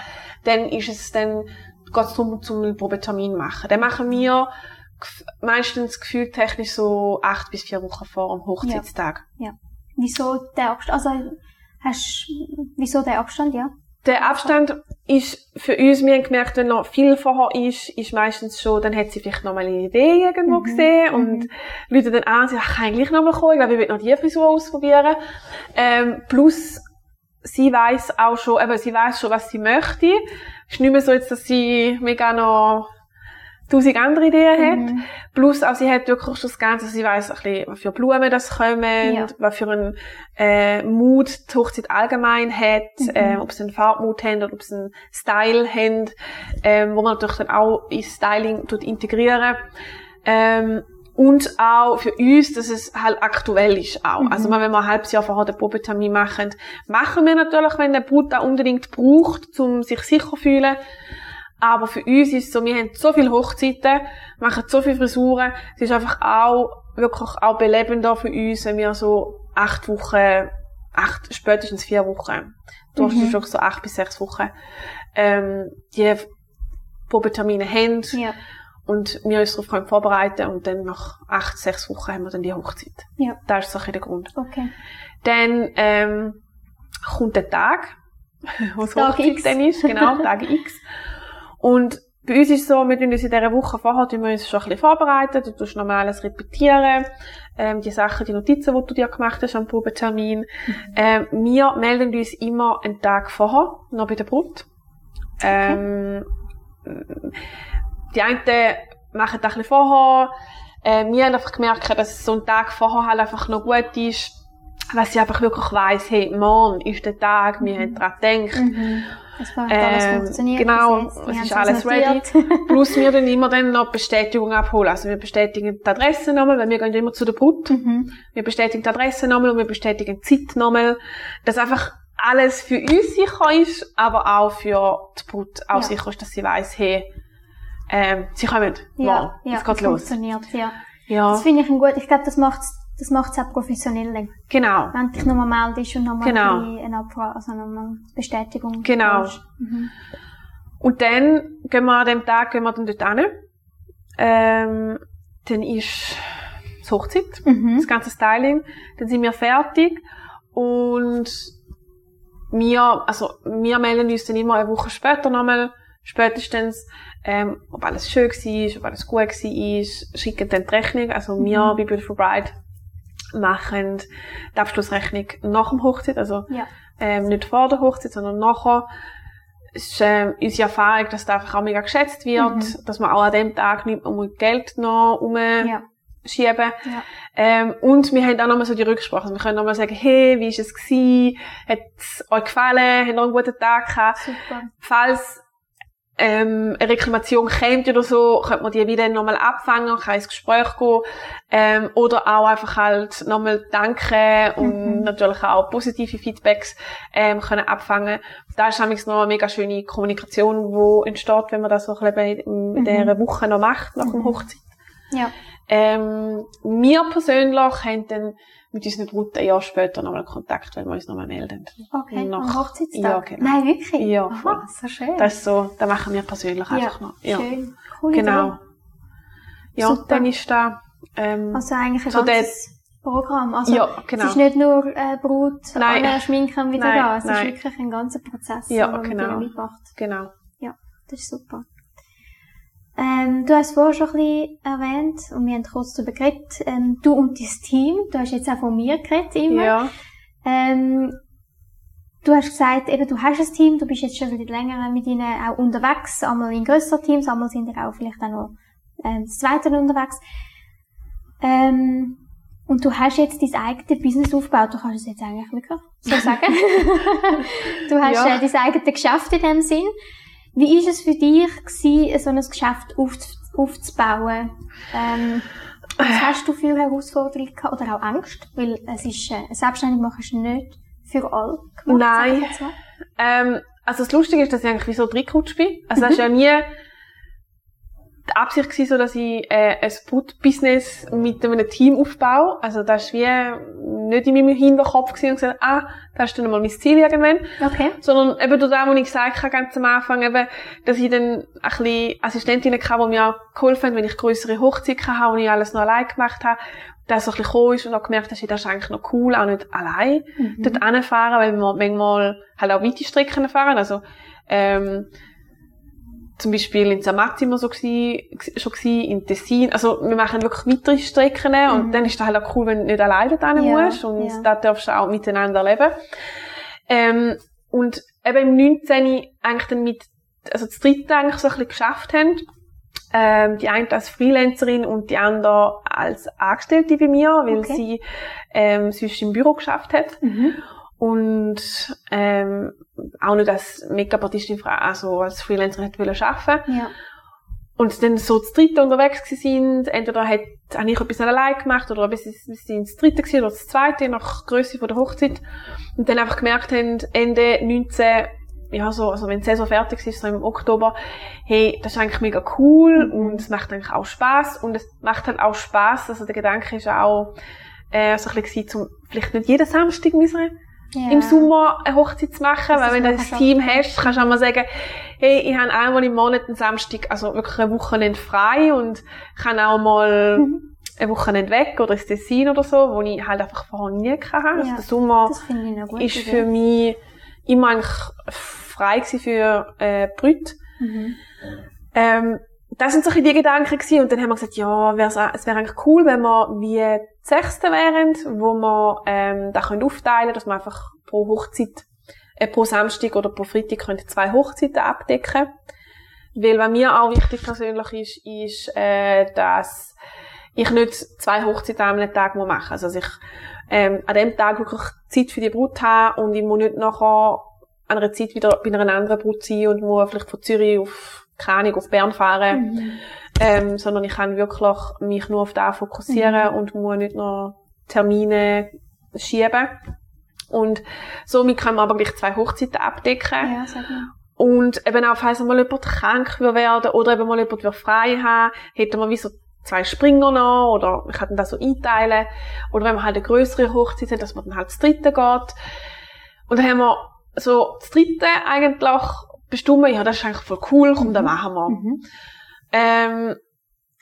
dann ist es dann, geht es darum, zum Probetermin machen. Dann machen wir meistens gefühltechnisch so acht bis vier Wochen vor dem Hochzeitstag. Wieso der Abstand? Also, hast, wieso der Abstand, ja? Der Abstand ist für uns, wir haben gemerkt, wenn noch viel vorher ist, ist meistens schon, dann hat sie vielleicht noch mal eine Idee irgendwo Mhm, gesehen und mhm. Leute dann an, sie kann ich gleich noch mal kommen, ich glaube, ich will noch die Frisur ausprobieren. Ähm, plus, sie weiß auch schon, eben, sie weiß schon, was sie möchte. Es ist nicht mehr so jetzt, dass sie mega noch tausend andere Ideen hat. Mhm. Plus auch sie hat wirklich schon das Ganze, sie weiss ein bisschen, was für Blumen das kommen, Ja. was für einen äh, Mut die Hochzeit allgemein hat, Mhm. äh, ob sie einen Farbmut haben oder ob sie einen Style haben, ähm, wo man natürlich dann auch ins Styling tut integrieren. Ähm, und auch für uns, dass es halt aktuell ist auch. Mhm. Also wenn wir ein halbes Jahr vorher den Probetermin machen, machen wir natürlich, wenn der Brut da unbedingt braucht, um sich sicher zu fühlen. Aber für uns ist es so, wir haben so viele Hochzeiten, machen so viele Frisuren. Es ist einfach auch, wirklich auch belebender für uns, wenn wir so acht Wochen, acht, spätestens vier Wochen, du hast Mhm. so acht bis sechs Wochen, ähm, die Probetermine haben Ja. und wir uns darauf vorbereiten und dann nach acht, sechs Wochen haben wir dann die Hochzeit. Ja. Das ist so ein der Grund. Okay. Dann ähm, kommt der Tag, [LAUGHS] wo Tag Hochzeit X. dann ist, genau, Tag X. [LAUGHS] Und bei uns ist es so, wir tun uns in dieser Woche vorher tun wir uns schon ein bisschen vorbereiten, du tust nochmal alles repetieren, ähm, die Sachen, die Notizen, die du dir gemacht hast am Probetermin. Ähm, wir melden uns immer einen Tag vorher, noch bei der Brut. Ähm, die einen machen das ein bisschen vorher. Äh, wir haben einfach gemerkt, dass so ein Tag vorher halt einfach noch gut ist, weil sie einfach wirklich weiss, hey, morgen ist der Tag, wir Mhm. haben daran gedacht. Mhm. Das war alles Ähm, funktioniert. genau, es ist alles notiert. [LAUGHS] Plus wir dann immer dann noch Bestätigung abholen. Also wir bestätigen die Adresse nochmal, weil wir gehen immer zu der Brut. mhm. Wir bestätigen die Adresse nochmal und wir bestätigen die Zeit nochmal. Dass einfach alles für uns sicher ist, aber auch für die Brut auch Ja. sicher ist, dass sie weiss, hey, ähm, sie kommen Ja, morgen. ja, es geht los. funktioniert, ja. Ja, Das finde ich ein gut, ich glaube, das macht das macht's auch professioneller. genau. Wenn du dich nochmal meldest und nochmal Genau. eine Abfrage, also nochmal eine Bestätigung Genau. Mhm. Und dann gehen wir an dem Tag gehen wir dann dort hin. Ähm, dann ist die Hochzeit. Mhm. das ganze Styling. Dann sind wir fertig und wir, also wir melden uns dann immer eine Woche später nochmal, spätestens, ähm, ob alles schön war, ob alles gut war, schicken dann die Rechnung. Also wir Mhm. bei Beautiful Bride machen die Abschlussrechnung nach dem Hochzeit, also Ja. ähm, nicht vor der Hochzeit, sondern nachher. Es ist ähm, unsere Erfahrung, dass das einfach auch mega geschätzt wird, Mhm. dass man auch an dem Tag nicht mehr Geld noch um Ja. schieben. Ja. Ähm, und wir haben auch nochmal so die Rücksprache. Also wir können nochmal sagen, hey, wie ist es gewesen? Hat es euch gefallen? Habt ihr einen guten Tag gehabt? Super. Falls ähm, eine Reklamation kommt oder so, könnte man die wieder nochmal abfangen, kann ins Gespräch gehen. Ähm, oder auch einfach halt nochmal danken und Mhm. natürlich auch positive Feedbacks ähm, können abfangen. Da ist nämlich noch eine mega schöne Kommunikation, die entsteht, wenn man das so ein bisschen in, in Mhm. dieser Woche noch macht, nach dem Mhm. Hochzeit. Ja. Ähm, wir persönlich haben dann mit unseren Bruten ein Jahr später nochmal Kontakt, wenn wir uns nochmal melden. Okay, Nach- am Hochzeitstag? Ja, genau. Nein, wirklich? Ja, Aha, so schön. Das ist so, das machen wir persönlich einfach noch. Ja, schön. Cool. genau. Ja, Super. dann ist da, ähm, Also eigentlich ein So ganzes Programm. Also, ja, genau. Es ist nicht nur äh, Brut, alle schminken wieder Nein, da. Es nein. ist wirklich ein ganzer Prozess, Ja, den man genau. ihnen mitmacht. genau. Das ist super. Ähm, du hast vorher schon ein bisschen erwähnt, und wir haben kurz darüber geredet, ähm, du und dein Team, du hast jetzt auch von mir geredet immer. Ja, Ähm, du hast gesagt, eben, du hast ein Team, du bist jetzt schon wieder länger mit ihnen auch unterwegs, einmal in grösseren Teams, einmal sind ihr auch vielleicht auch noch ähm, das zweite unterwegs. Ähm, und du hast jetzt dein eigenes Business aufgebaut, du kannst es jetzt eigentlich wirklich so sagen. [LAUGHS] du hast Ja. äh, dein eigenes Geschäft in dem Sinn. Wie ist es für dich gewesen, so ein Geschäft auf, aufzubauen? Ähm, was hast du für Herausforderungen gehabt oder auch Angst? Weil es ist, äh, selbstständig machen ist nicht für alle gemacht. Nein. ähm, also das Lustige ist, dass ich eigentlich wie so reingerutscht bin. Also Mhm. das ist ja nie die Absicht gewesen, so dass ich äh, ein Brutbusiness mit einem Team aufbaue. Also das ist wie nicht in meinem Hinterkopf gewesen und gesagt, ah, das ist dann mal mein Ziel irgendwann. Okay. Sondern eben durch das, was ich gesagt habe, ganz am Anfang, eben, dass ich dann ein bisschen Assistentinnen hatte, die mir auch geholfen haben, wenn ich grössere Hochzeiten hatte, wo ich alles noch allein gemacht habe. Das so ein bisschen gekommen ist und auch gemerkt habe, das ist eigentlich noch cool, auch nicht allein Mhm. dort hinfahren, weil wir manchmal halt auch weite Strecken fahren. Also, ähm, zum Beispiel in sind wir so gsi, schon gsi, in Tessin. Also, wir machen wirklich weitere Strecken und Mhm. dann ist das halt auch cool, wenn du nicht alleine hin Ja, musst und ja. da darfst du auch miteinander leben. Ähm, und eben im 19. eigentlich dann mit, also das dritte eigentlich so ein bisschen geschafft haben. Ähm, die eine als Freelancerin und die andere als Angestellte bei mir, weil Okay. sie ähm, sonst im Büro geschafft hat Mhm. Und ähm, auch nicht als Make-up-Artistin, also als Freelancerin hätte wollen arbeiten Ja. und dann so das dritte unterwegs sind, entweder hat, habe ich etwas allein gemacht oder bis sie ins dritte gewesen oder das zweite, nach Größe von der Hochzeit und dann einfach gemerkt haben, Ende 19 ja, so, also wenn die Saison fertig ist, so im Oktober, hey, das ist eigentlich mega cool Mhm. und es macht eigentlich auch Spaß und es macht halt auch Spaß, also der Gedanke ist auch, äh, so ein bisschen gewesen, zum, vielleicht nicht jeden Samstag müssen ja. im Sommer eine Hochzeit zu machen, Das weil wenn du ein. Team hast, kannst du auch mal sagen, hey, ich habe einmal im Monat einen Samstag, also wirklich ein Wochenende frei und kann auch mal Mhm. ein Wochenende weg oder ins Tessin oder so, wo ich halt einfach vorher nie hatte. Also Ja, der Sommer eine ist Idee. für mich immer eigentlich frei gewesen für äh, Brüte. Mhm. Ähm, das sind so ein bisschen die Gedanken gewesen. Und dann haben wir gesagt, ja, es wäre eigentlich cool, wenn wir wie die Sechste wären, wo wir ähm, da können aufteilen dass wir einfach pro Hochzeit, äh, pro Samstag oder pro Freitag können zwei Hochzeiten abdecken. Weil was mir auch wichtig persönlich ist, ist, äh, dass ich nicht zwei Hochzeiten an einem Tag machen muss. Also, dass ich ähm, an dem Tag wirklich Zeit für die Brut habe und ich muss nicht nachher an einer Zeit wieder bei einer anderen Brut sein und muss vielleicht von Zürich auf, keine Ahnung, auf Bern fahren. Mhm. Ähm, sondern ich kann wirklich mich nur auf das fokussieren und muss nicht noch Termine schieben. Und somit kann man aber gleich zwei Hochzeiten abdecken. Ja, sag mal. Und eben auch, falls mal jemand krank werden oder eben mal jemand frei haben, hätten wir wie so zwei Springer noch oder ich kann das so einteilen. Oder wenn wir halt eine größere Hochzeit haben, dass man dann halt das dritte geht. Und dann haben wir so das dritte eigentlich bestimmt, ja, das ist eigentlich voll cool, komm, das machen wir. Mhm. Ähm,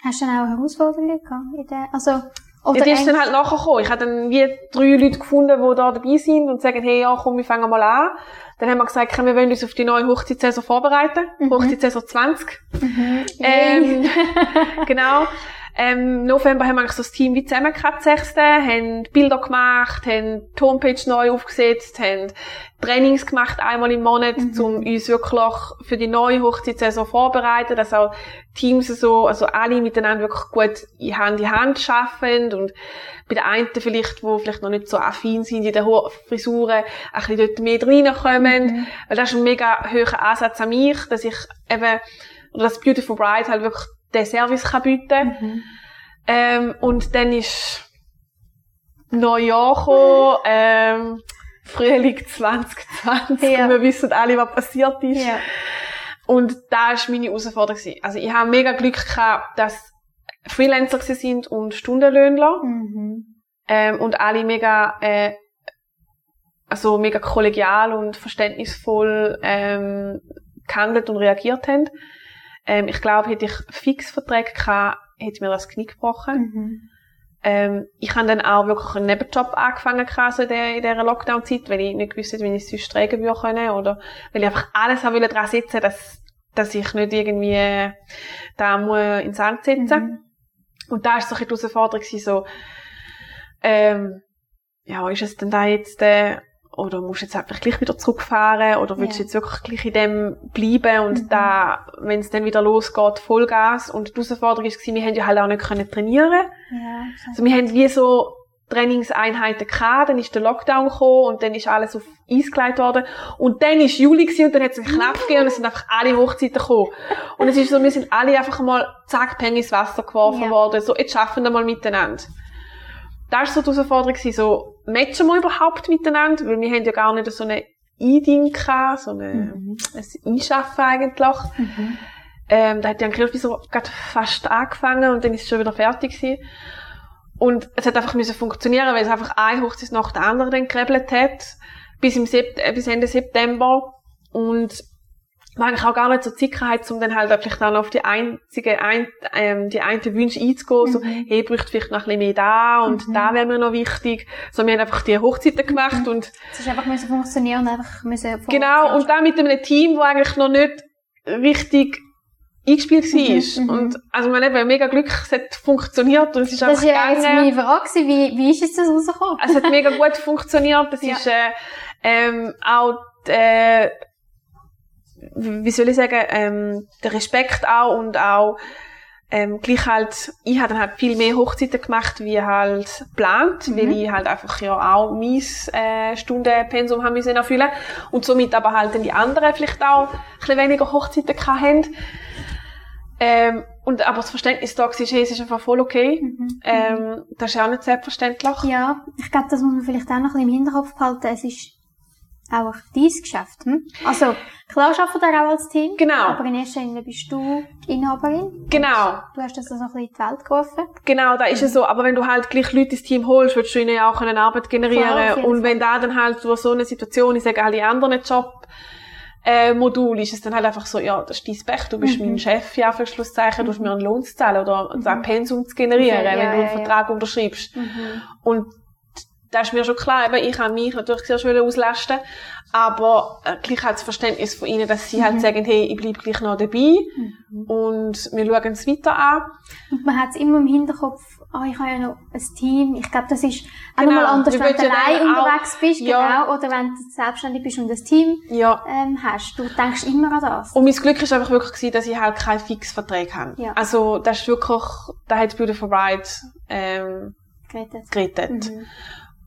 Hast du dann auch Herausforderungen gehabt? In der, also, oder ja, die ist dann halt nachher gekommen. Ich habe dann wie drei Leute gefunden, die da dabei sind und sagen, hey, ja, komm, wir fangen mal an. Dann haben wir gesagt, komm, wir wollen uns auf die neue Hochzeitssaison vorbereiten. Mhm. Hochzeitssaison 20. Mhm. Ähm, [LAUGHS] genau. Ähm, Im November haben wir eigentlich so das Team wie zusammengehabt, sechste, haben Bilder gemacht, haben die Homepage neu aufgesetzt, haben Trainings gemacht einmal im Monat, Mhm. um uns wirklich für die neue Hochzeitssaison vorzubereiten, dass auch Teams so, also alle miteinander wirklich gut in Hand in Hand schaffen und bei den einen vielleicht, wo vielleicht noch nicht so affin sind in den Frisuren, ein bisschen dort mehr reinkommen. Mhm. Weil das ist ein mega hoher Ansatz an mich, dass ich eben, oder dass Beautiful Bride halt wirklich den Service kann bieten Mhm. ähm, Und dann ist Neujahr gekommen, ähm, Frühling 2020, Ja. wir wissen alle, was passiert ist. Ja. Und da war meine Herausforderung. gewesen. Also ich habe mega Glück gehabt, dass Freelancer sind und Stundenlöhnler. Mhm. Ähm, und alle mega, äh, also mega kollegial und verständnisvoll ähm, gehandelt und reagiert haben. Ähm, ich glaube, hätte ich Fixverträge gehabt, hätte mir das Knick gebrochen. Mhm. Ähm, ich habe dann auch wirklich einen Nebenjob angefangen also in, der, in dieser Lockdown-Zeit, weil ich nicht wusste, wie ich es sonst tragen würde können oder weil ich einfach alles wollte dran setzen, dass, dass ich nicht irgendwie da muss ins Sand setzen. Mhm. Und da war so ein bisschen die Herausforderung so, ähm, ja, ist es denn da jetzt, äh, oder musst du jetzt einfach gleich wieder zurückfahren oder willst du ja. jetzt wirklich gleich in dem bleiben und mhm. da, wenn es dann wieder losgeht, Vollgas und die Herausforderung war, wir haben ja halt auch nicht können trainieren. Ja, also wir haben wie so Trainingseinheiten gehabt, dann ist der Lockdown gekommen und dann ist alles auf Eis gelegt worden und dann ist Juli gewesen, und dann hat es einen Knopf gegeben und es sind einfach alle Hochzeiten gekommen. Und es ist so, wir sind alle einfach mal zack, Peng ins Wasser geworfen ja. worden, so, jetzt schaffen wir mal miteinander das war so die Herausforderung, so, matchen wir überhaupt miteinander? Weil wir haben ja gar nicht so eine Einding gehabt, so eine, mhm. ein Einschaffen eigentlich. Mhm. Ähm, da hat ja eigentlich so gerade fast angefangen und dann ist es schon wieder fertig gewesen. Und es hat einfach müssen funktionieren, weil es einfach eine Hochzeit nach der anderen dann gerebelt hat. Bis im Sept äh, bis Ende September. Und war eigentlich auch gar nicht so die Sicherheit, um dann halt vielleicht auch noch auf die einzige, ein, ähm, die einen Wünsche einzugehen, mhm. so, hey, bräuchte vielleicht noch ein bisschen mehr da und mhm. da wäre mir noch wichtig. So, wir haben einfach die Hochzeiten gemacht mhm. und... Es ist einfach müssen funktionieren und einfach müssen... Genau, und dann mit einem Team, wo eigentlich noch nicht richtig eingespielt war. Mhm, mhm, und, also, man hat mega Glück, es hat funktioniert und es ist das einfach Das war ja jetzt meine Frage, wie, wie ist jetzt das rausgekommen? Es hat mega gut [LAUGHS] funktioniert, das ja. ist, äh, ähm, auch, äh, wie soll ich sagen, ähm, der Respekt auch und auch ähm, gleich halt, ich habe dann halt viel mehr Hochzeiten gemacht, wie halt geplant, mhm. weil ich halt einfach ja auch mein äh, Stundenpensum haben müssen erfüllen und somit aber halt dann die anderen vielleicht auch ein bisschen weniger Hochzeiten hatten. Ähm, und aber das Verständnis da war, hey, es ist einfach voll okay. Mhm. Ähm, das ist ja auch nicht selbstverständlich. Ja, ich glaube, das muss man vielleicht auch noch ein bisschen im Hinterkopf behalten. Es ist auch dein Geschäft. Hm? Also, klar arbeitet ihr auch als Team. Genau. Aber in erster Linie bist du die Inhaberin. Genau. Du hast das so ein bisschen in die Welt gerufen. Genau, da ist es so. Aber wenn du halt gleich Leute ins Team holst, willst du ihnen auch eine Arbeit generieren. Klar, und wenn da dann halt durch so eine Situation, ich sage alle anderen Job, äh, Modul ist es dann halt einfach so, ja, das ist dein Pech, du bist mhm. mein Chef, ja, für Schlusszeichen, du hast mir einen Lohn zu zahlen oder mhm. ein Pensum zu generieren, ja, wenn du einen ja, Vertrag ja. unterschreibst. Mhm. Und da ist mir schon klar, eben, ich habe mich natürlich sehr schön auslasten, aber äh, gleich halt das Verständnis von ihnen, dass sie halt mhm. halt sagen, hey, ich bleibe gleich noch dabei mhm. und wir schauen es weiter an. Und man hat es immer im Hinterkopf, oh, ich habe ja noch ein Team. Ich glaube, das ist auch genau. nochmal anders, wenn du allein unterwegs auch, bist, ja. genau, oder wenn du selbstständig bist und ein Team ja. ähm, hast. Du denkst immer an das. Und mein Glück ist einfach wirklich gewesen, dass ich halt keinen Fixvertrag habe. Ja. Also, das ist wirklich, da hat Beautiful Bride ähm, gerettet. gerettet. Mhm.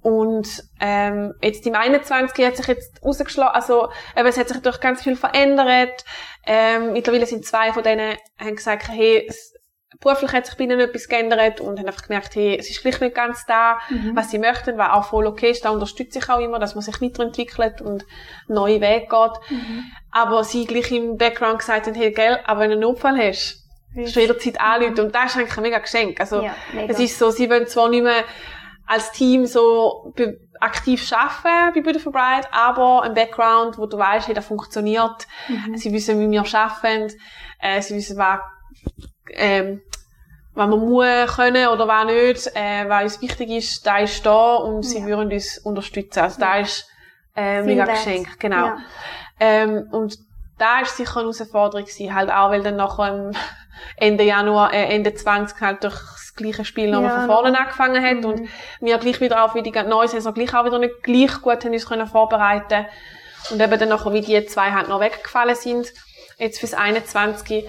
Und ähm, jetzt im 21 hat sich jetzt rausgeschlagen, also eben, es hat sich durch ganz viel verändert. Ähm, mittlerweile sind zwei von denen haben gesagt, hey, es, beruflich hat sich bei ihnen etwas geändert und haben einfach gemerkt, hey, es ist gleich nicht ganz da, mhm. was sie möchten, was auch voll okay ist. Da unterstütze ich auch immer, dass man sich weiterentwickelt und neue Wege geht. Mhm. Aber sie gleich im Background gesagt haben, hey, gell, aber wenn du einen Notfall hast, kannst du jederzeit anrufen. Und das ist eigentlich ein mega Geschenk. Also, ja, mega. es ist so, sie wollen zwar nicht mehr als Team so aktiv arbeiten bei Beautiful Bride, aber ein Background, wo du weißt, hey, das funktioniert. Mhm. Sie wissen, wie wir arbeiten. Äh, sie wissen, was, ähm, was man muss können oder was nicht, äh, was uns wichtig ist, da ist da und sie würden uns unterstützen. Also da ist äh, mega Geschenk, genau. Ja. Ähm, und da ist sicher eine Herausforderung gewesen, halt auch, weil dann nachher [LAUGHS] Ende Januar, äh, Ende 20 halt durch gleiche Spiel nochmal ja, von vorne no. angefangen hat mhm. und wir gleich wieder auf wie die neue Saison gleich auch wieder nicht gleich gut haben uns können vorbereiten und eben dann nachher wie die zwei halt noch weggefallen sind jetzt fürs 21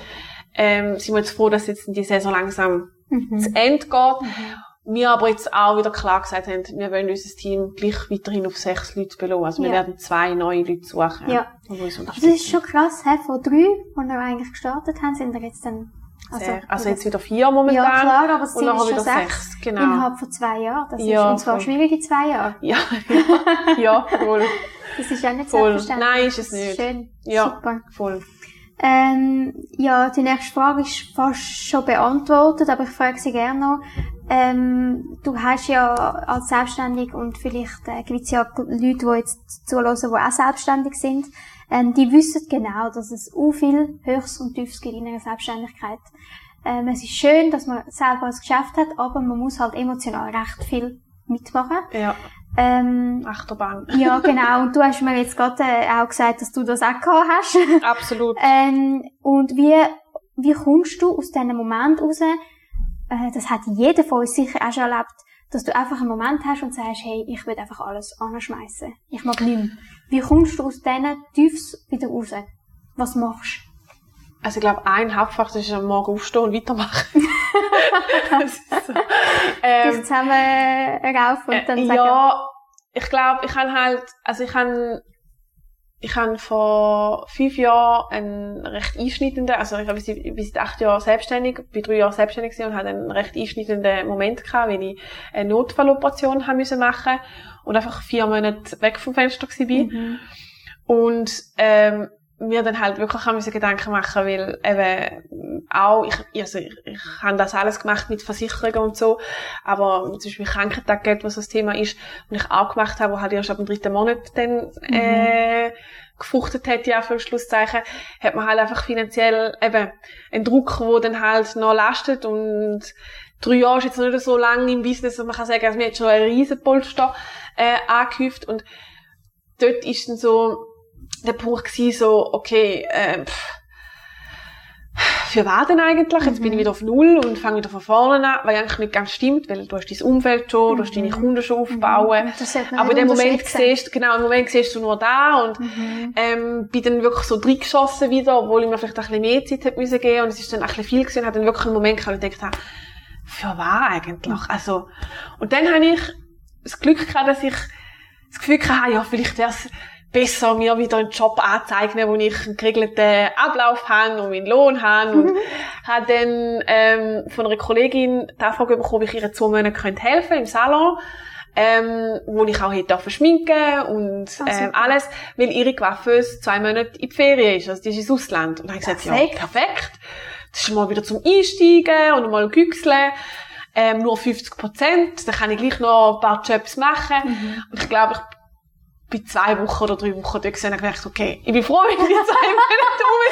ähm, sind wir jetzt froh, dass jetzt die Saison langsam mhm. zu Ende geht. Mhm. Wir aber jetzt auch wieder klar gesagt haben, wir wollen unser Team gleich weiterhin auf sechs Leute belohnen. Also wir ja. werden zwei neue Leute suchen. Ja. Das ist schon krass, he? von drei, die wir eigentlich gestartet haben, sind wir jetzt dann also, also jetzt wieder vier momentan. Ja, klar, aber das Ziel ist schon sechs, genau. innerhalb von zwei Jahren. Das ja, ist, und zwar voll. schwierige zwei Jahre. [LAUGHS] Ja, ja, voll. Das ist ja nicht voll. selbstverständlich. Nein, ist es nicht. Schön, ja, super. voll. Ähm, ja, die nächste Frage ist fast schon beantwortet, aber ich frage sie gerne noch. Ähm, du hast ja als Selbstständig und vielleicht äh, gibt es ja Leute, die jetzt zuhören, die auch selbstständig sind, ähm, die wissen genau, dass es so viel Höchst und Tiefs gibt in einer Selbstständigkeit. Ähm, es ist schön, dass man selber ein Geschäft hat, aber man muss halt emotional recht viel mitmachen. Ja. Ähm, Achterbahn. ja, genau. Und du hast mir jetzt gerade äh, auch gesagt, dass du das auch gehabt hast. Absolut. [LAUGHS] ähm, und wie, wie kommst du aus diesem Moment raus? Äh, das hat jeder von uns sicher auch schon erlebt, dass du einfach einen Moment hast und sagst, hey, ich will einfach alles anschmeißen. Ich mag nichts. Wie kommst du aus diesen Tiefs wieder raus? Was machst du? Also ich glaube, ein Hauptfaktor ist am Morgen aufstehen und weitermachen. das ist so. Dich ähm, zusammen rauf und dann äh, sagen, ja, ich glaube, ich habe halt, also ich habe ich habe vor fünf Jahren einen recht einschneidenden, also ich habe bis seit acht Jahren selbstständig, bin drei Jahre selbstständig gewesen und hatte einen recht einschneidenden Moment gehabt, weil ich eine Notfalloperation haben müssen machen und einfach vier Monate weg vom Fenster bin. Mhm. Und ähm, mir dann halt wirklich auch müssen Gedanken machen, weil eben auch, ich, also ich, ich habe das alles gemacht mit Versicherungen und so, aber zum Beispiel Krankentaggeld, was das Thema ist, und ich auch gemacht habe, wo halt erst ab dem dritten Monat dann äh, gefruchtet hat, ja, für Schlusszeichen, hat man halt einfach finanziell eben einen Druck, wo dann halt noch lastet und drei Jahre ist jetzt noch nicht so lange im Business, dass man kann sagen, also mir hat schon ein riesen Polster äh, angehäuft und dort ist dann so der Punkt gewesen, so, okay, äh, pff, für was denn eigentlich? Jetzt bin ich wieder auf Null und fange wieder von vorne an, weil eigentlich nicht ganz stimmt, weil du hast dein Umfeld schon, du hast deine Kunden schon aufbauen. Das sollte man Aber in dem Moment siehst, genau, im Moment siehst du nur da und, ähm, bin dann wirklich so reingeschossen wieder, obwohl ich mir vielleicht ein bisschen mehr Zeit hätte müssen geben und es ist dann ein bisschen viel gewesen, hat dann wirklich einen Moment gehabt, wo ich gedacht habe, für was eigentlich? Also, und dann habe ich das Glück gehabt, dass ich das Gefühl hatte, ja, vielleicht wäre es besser, mir wieder einen Job anzeichnen, wo ich einen geregelten Ablauf habe und meinen Lohn habe. Und [LAUGHS] habe dann ähm, von einer Kollegin die Anfrage bekommen, ob ich ihr zwei Monate könnte helfen im Salon. Ähm, wo ich auch hätte schminken und Ah, ähm, super. alles, weil ihre Coiffeuse zwei Monate in die Ferien ist, also die ist ins Ausland. Und dann habe ich gesagt, Perfekt. ja, perfekt. Das ist mal wieder zum Einsteigen und mal güchseln. Ähm, nur 50 Prozent. Dann kann ich gleich noch ein paar Jobs machen. Mhm. Und ich glaube, ich bin zwei Wochen oder drei Wochen dort gewesen und gedacht, okay, ich bin froh, [LAUGHS] wenn die zwei Monate rum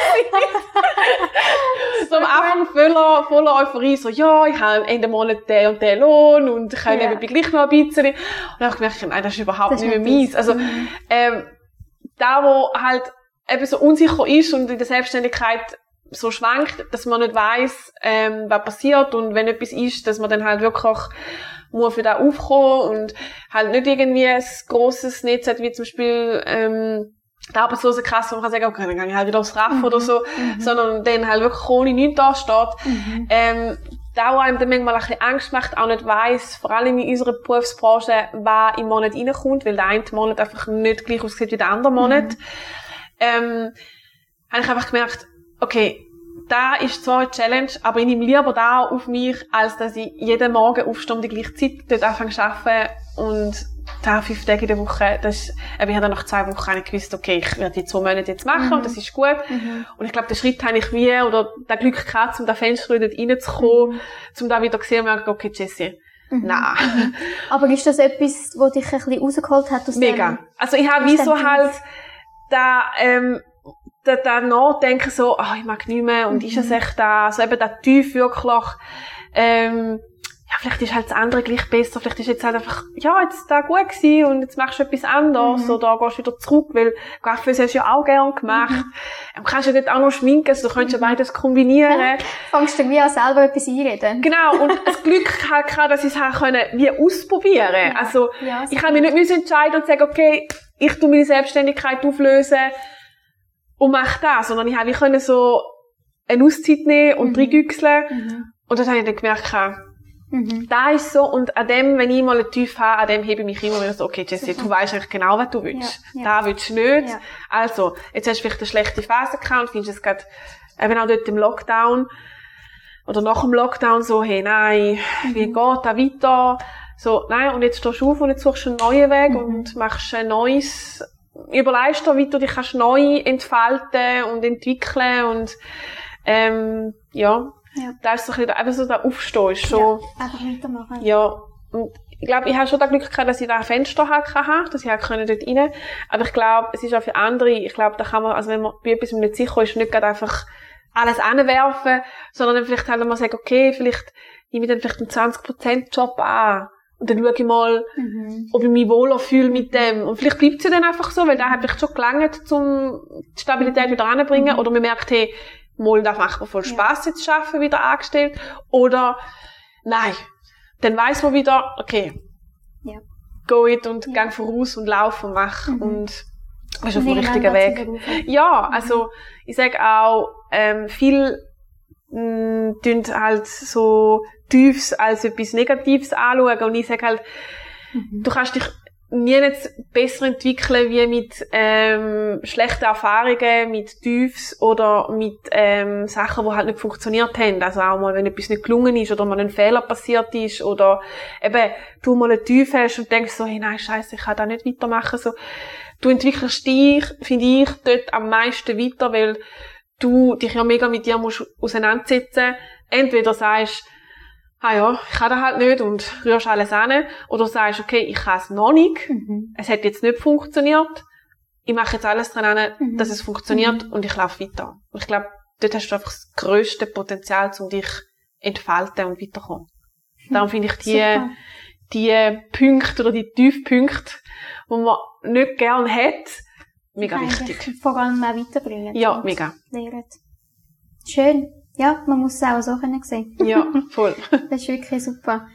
sind. so am Anfang voller, voller Euphorie, so, ja, ich habe Ende Monat den und den Lohn und ich kann Ja. nebenbei gleich noch ein bisschen. Und dann habe ich gemerkt, nein, das ist überhaupt Das nicht mehr meins. Also, Mhm. ähm, da, wo halt eben so unsicher ist und in der Selbstständigkeit so schwankt, dass man nicht weiß, ähm, was passiert und wenn etwas ist, dass man dann halt wirklich muss für da aufkommen und halt nicht irgendwie ein grosses Netz hat, wie zum Beispiel ähm, die Arbeitslosenkasse, wo man kann sagen, okay, dann gehe ich halt wieder aufs RAF oder so, sondern dann halt wirklich ohne nichts da steht. Mhm. Ähm, da wo einem dann manchmal ein bisschen Angst macht, auch nicht weiss, vor allem in unserer Berufsbranche, was im Monat reinkommt, weil der eine Monat einfach nicht gleich aussieht wie der andere Monat. Ähm, habe ich einfach gemerkt, okay, da ist zwar eine Challenge, aber ich nehme lieber da auf mich, als dass ich jeden Morgen aufstehe um die gleiche Zeit dort anfange zu arbeiten und da fünf Tage in der Woche, das ist, ich habe dann nach zwei Wochen gewusst, okay, ich werde die zwei Monate jetzt machen und das ist gut. Und ich glaube, den Schritt habe ich wie, oder das Glück gehabt, um da Fenster dort reinzukommen, um da wieder zu sehen und okay, Jessie, nein. [LAUGHS] Aber ist das etwas, was dich ein bisschen rausgeholt hat aus Mega. dem? Also ich habe Aus wie dem so Tief. halt da, ähm, da, da nachdenken so, ah, ich mag nicht mehr und ist es echt da, also eben der Tief wirklich, ähm, ja, vielleicht ist halt das andere gleich besser, vielleicht ist jetzt halt einfach, ja, jetzt da gut gewesen und jetzt machst du etwas anderes oder gehst wieder zurück, weil Coiffeuse hast du ja auch gern gemacht. Ähm, kannst ja dort auch noch schminken, also du könntest ja beides kombinieren. Fangst du wie an selber etwas einreden? Genau, und das [LAUGHS] Glück halt gehabt, dass ich es halt können, wie ausprobieren. Also, Ja, ich habe mich nicht müssen entscheiden und sagen, okay, ich tu meine Selbstständigkeit auflösen und mach das, sondern ich habe wie können so eine Auszeit nehmen und Mhm. reingüchseln. Mhm. Und das habe ich dann gemerkt, Mhm. da ist so, und an dem, wenn ich mal einen Tief habe, an dem hebe ich mich immer wieder so, okay, Jessie, du weißt eigentlich genau, was du willst. Ja, ja. Da willst du nicht. Ja. Also, jetzt hast du vielleicht eine schlechte Phase gehabt und findest es gerade, eben auch dort im Lockdown, oder nach dem Lockdown so, hey, nein, wie Mhm. geht da weiter? So, nein, und jetzt stehst du auf und jetzt suchst du einen neuen Weg Mhm. und machst ein neues, überlegst dir, wie du dich kannst neu entfalten und entwickeln und ähm, ja, Ja. da ist so ein bisschen, einfach so der Aufstehst, so, Ja, einfach weitermachen. ja. Und ich glaube, ich habe schon das Glück gehabt, dass ich da ein Fenster halt hatte, dass ich halt können dort rein. Aber ich glaube, es ist auch für andere, ich glaube, da kann man, also wenn man bei etwas nicht sicher ist, nicht einfach alles anwerfen, sondern dann vielleicht halt mal sagen, okay, vielleicht nehme ich dann vielleicht einen 20% Job an. Und dann schaue ich mal, Mhm. ob ich mich wohler fühle mit dem. Und vielleicht bleibt es ja dann einfach so, weil da hat vielleicht schon gelangt, um die Stabilität wieder anzubringen. Mhm. Oder man merkt, hey, mal, das macht mir voll Ja. Spass jetzt zu arbeiten, wieder angestellt. Oder, nein. Dann weiss man wieder, okay. Ja. Go it und Ja. gang voraus und lauf und mach. Mhm. Und ist auf dem richtigen Weg. Ja, also ich sage auch, ähm, viel mh, tun halt so Tiefs als etwas Negatives anschauen und ich sage halt, Mhm. du kannst dich nie nicht besser entwickeln wie mit ähm, schlechten Erfahrungen, mit Tiefs oder mit ähm, Sachen, die halt nicht funktioniert haben. Also auch mal, wenn etwas nicht gelungen ist oder mal ein Fehler passiert ist oder eben du mal einen Tief hast und denkst so, hey, nein, scheiße, ich kann da nicht weitermachen. So, du entwickelst dich, finde ich, dort am meisten weiter, weil du dich ja mega mit dir musst auseinandersetzen. Entweder sagst, ah ja, ich kann das halt nicht und rührst alles an. Oder sagst, okay, ich kann es noch nicht. Mhm. Es hat jetzt nicht funktioniert. Ich mache jetzt alles dran an, Mhm. dass es funktioniert und ich laufe weiter. Und ich glaube, dort hast du einfach das grösste Potenzial, um dich entfalten und weiterkommen. Darum finde ich die, Super. die Punkte oder die Tiefpunkte, die man nicht gern hat, mega wichtig. Vor allem auch weiterbringen. Ja, mega. Lehren. Schön. Ja, man muss es auch so können sehen. [LAUGHS] Ja, voll. Das ist wirklich super.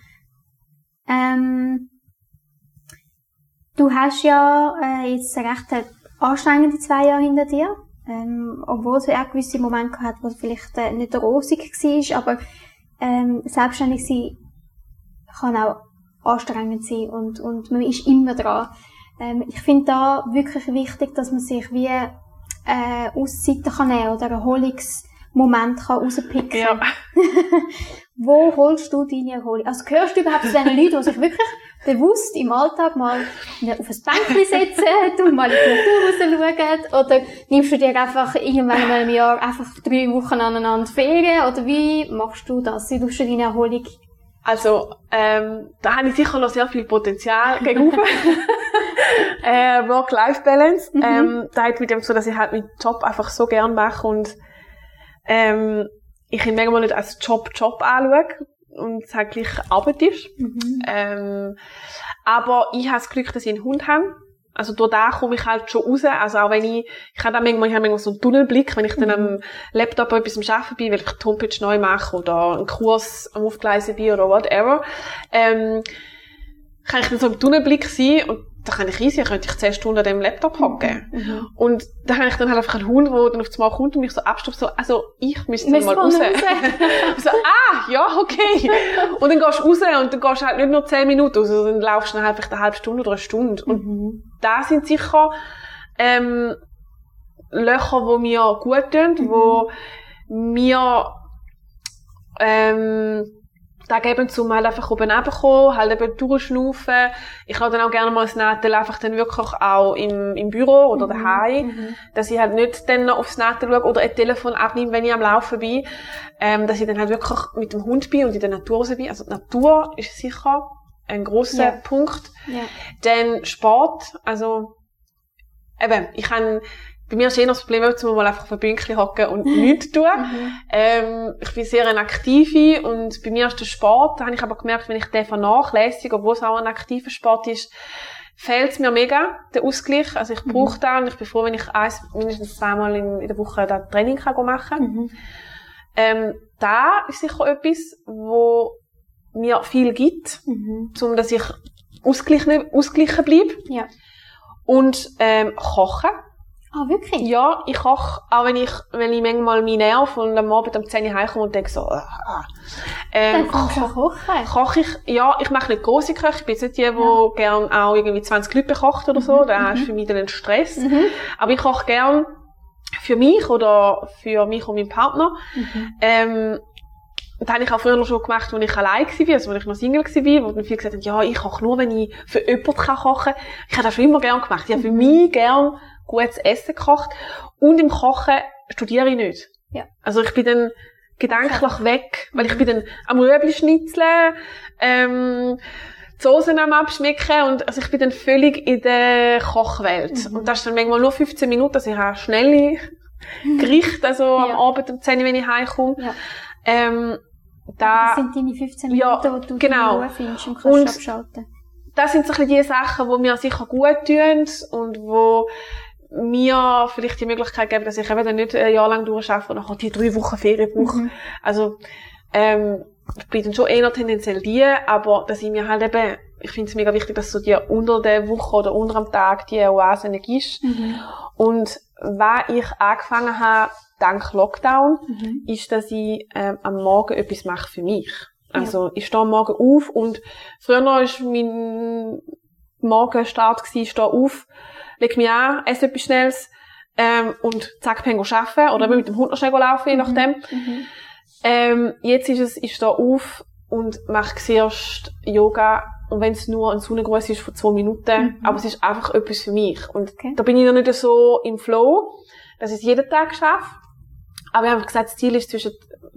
Ähm, du hast ja äh, jetzt recht anstrengende zwei Jahre hinter dir. Ähm, obwohl es auch gewisse Momente hat, wo es vielleicht äh, nicht rosig war, aber ähm, selbstständig sein kann auch anstrengend sein und, und man ist immer dran. Ähm, ich finde da wirklich wichtig, dass man sich wie äh, Auszeiten kann nehmen oder einen Erholungsmoment kann rauspicken Ja. [LAUGHS] wo holst du deine Erholung? Also gehörst du überhaupt zu den Leuten, die sich wirklich bewusst im Alltag mal auf ein Bänkchen setzen [LAUGHS] und mal in die Natur raus schauen? Oder nimmst du dir einfach irgendwann mal im Jahr einfach drei Wochen aneinander Ferien? Oder wie machst du das? Wie tust du deine Erholung? Also, ähm, da habe ich sicher noch sehr viel Potenzial gegenüber. [LAUGHS] [LAUGHS] äh, Work-Life-Balance. Mhm. Ähm, da hat mit dem so, dass ich halt meinen Job einfach so gern mache und ähm, ich ihn manchmal nicht als Job-Job anschaue und es halt gleich Arbeit ist. Mhm. Ähm, aber ich habe das Glück, dass ich einen Hund habe. Also durch da komme ich halt schon raus. Also auch wenn ich, ich habe dann manchmal, ich habe manchmal so einen Tunnelblick, wenn ich dann am Laptop etwas am Arbeiten bin, weil ich die Homepage neu mache oder einen Kurs am Aufgleisen bin oder whatever, ähm, kann ich dann so im Tunnelblick sein und da kann ich easy, könnte ich 10 Stunden an dem Laptop hocken. Mhm. Und da habe ich dann halt einfach einen Hund, der dann auf das Mal kommt und mich so abstopft, so, also ich müsste mal raus. raus. [LAUGHS] so, ah, ja, okay. Und dann gehst du raus und dann gehst du halt nicht nur 10 Minuten raus, sondern dann laufst du dann halt vielleicht eine halbe Stunde oder eine Stunde. Und Mhm. da sind sicher ähm, Löcher, die mir gut tun, Mhm. wo mir ähm, da geben zum halt einfach oben runterkommen, halt eben durchschnaufen. Ich habe dann auch gerne mal das Nähtel einfach dann wirklich auch im, im Büro oder daheim, Mhm. dass ich halt nicht dann noch aufs Nähtel schaue oder ein Telefon abnehme, wenn ich am Laufen bin, ähm, dass ich dann halt wirklich mit dem Hund bin und in der Natur raus bin. Also die Natur ist sicher ein grosser Ja. Punkt. Ja. Dann Sport, also eben, ich kann, bei mir ist eher das Problem, dass man mal einfach auf ein Bündchen hocken und [LAUGHS] nichts tun. Mhm. Ähm, ich bin sehr eine Aktive und bei mir ist der Sport, da habe ich aber gemerkt, wenn ich den vernachlässige, obwohl es auch ein aktiver Sport ist, fehlt es mir mega, der Ausgleich. Also ich brauche da und ich bin froh, wenn ich eins, mindestens zweimal in, in der Woche da Training kann machen kann. Mhm. Ähm, da ist sicher etwas, wo mir viel gibt, Mhm. um dass ich ausgeglichen bleibe. Ja. Und ähm, kochen. Ah, wirklich? Ja, ich koche, auch wenn ich, wenn ich manchmal mich nerv und am Abend um 10 Uhr heimkomme und denke so, ah, ah. Dann Ähm, kannst du ko kochen. koche ich, ja, ich mache nicht große Köche, ich bin jetzt nicht die, die gern auch irgendwie 20 Leute bekocht oder so, das ist für mich dann ein Stress. Mhm. Aber ich koche gern für mich oder für mich und meinen Partner. Mhm. Ähm, das habe ich auch früher schon gemacht, als ich allein war, also als ich noch Single war, wo dann viele gesagt haben, ja, ich koche nur, wenn ich für jemanden kochen kann. Ich habe das schon immer gerne gemacht. Ich habe für mhm. mich gerne gutes Essen gekocht. Und im Kochen studiere ich nicht. Ja. Also ich bin dann gedanklich weg, weil ich bin dann am Rüebli schnitzeln, ähm, die Soßen am abschmecken und also ich bin dann völlig in der Kochwelt. Mhm. Und das ist dann manchmal nur 15 Minuten, also ich habe schnelle Gerichte, also ja. am Abend um 10 Uhr, wenn ich heimkomme. Ja. Ähm, da, das sind deine 15 Minuten, ja, die du genau. Ruhe findest und kannst und abschalten. Das sind so ein die Sachen, die mir sicher gut tun und wo mir vielleicht die Möglichkeit geben, dass ich eben dann nicht ein Jahr lang durchschaffe und nachher die drei Wochen Ferien brauche. Mhm. Also, ähm, ich bin dann schon eher tendenziell die, aber dass ich mir halt eben, ich finde es mega wichtig, dass so die unter der Woche oder unter am Tag die Oase nicht ist. Mhm. Und was ich angefangen habe, dank Lockdown, mhm. ist, dass ich ähm, am Morgen etwas mache für mich. Also ja. ich stehe am Morgen auf und früher war mein Morgenstart gewesen, ich stehe auf, leg mich an, esse etwas Schnelles ähm, und zack, bin arbeiten oder mhm. mit dem Hund noch schnell laufen, je mhm. nachdem. Mhm. Ähm, jetzt ist es, ich stehe auf und mache zuerst Yoga und wenn es nur ein Sonnengruß ist von zwei Minuten, mhm. aber es ist einfach etwas für mich. Und okay. da bin ich noch nicht so im Flow, dass ich es jeden Tag schaffe. Aber ich habe gesagt, das Ziel ist zwischen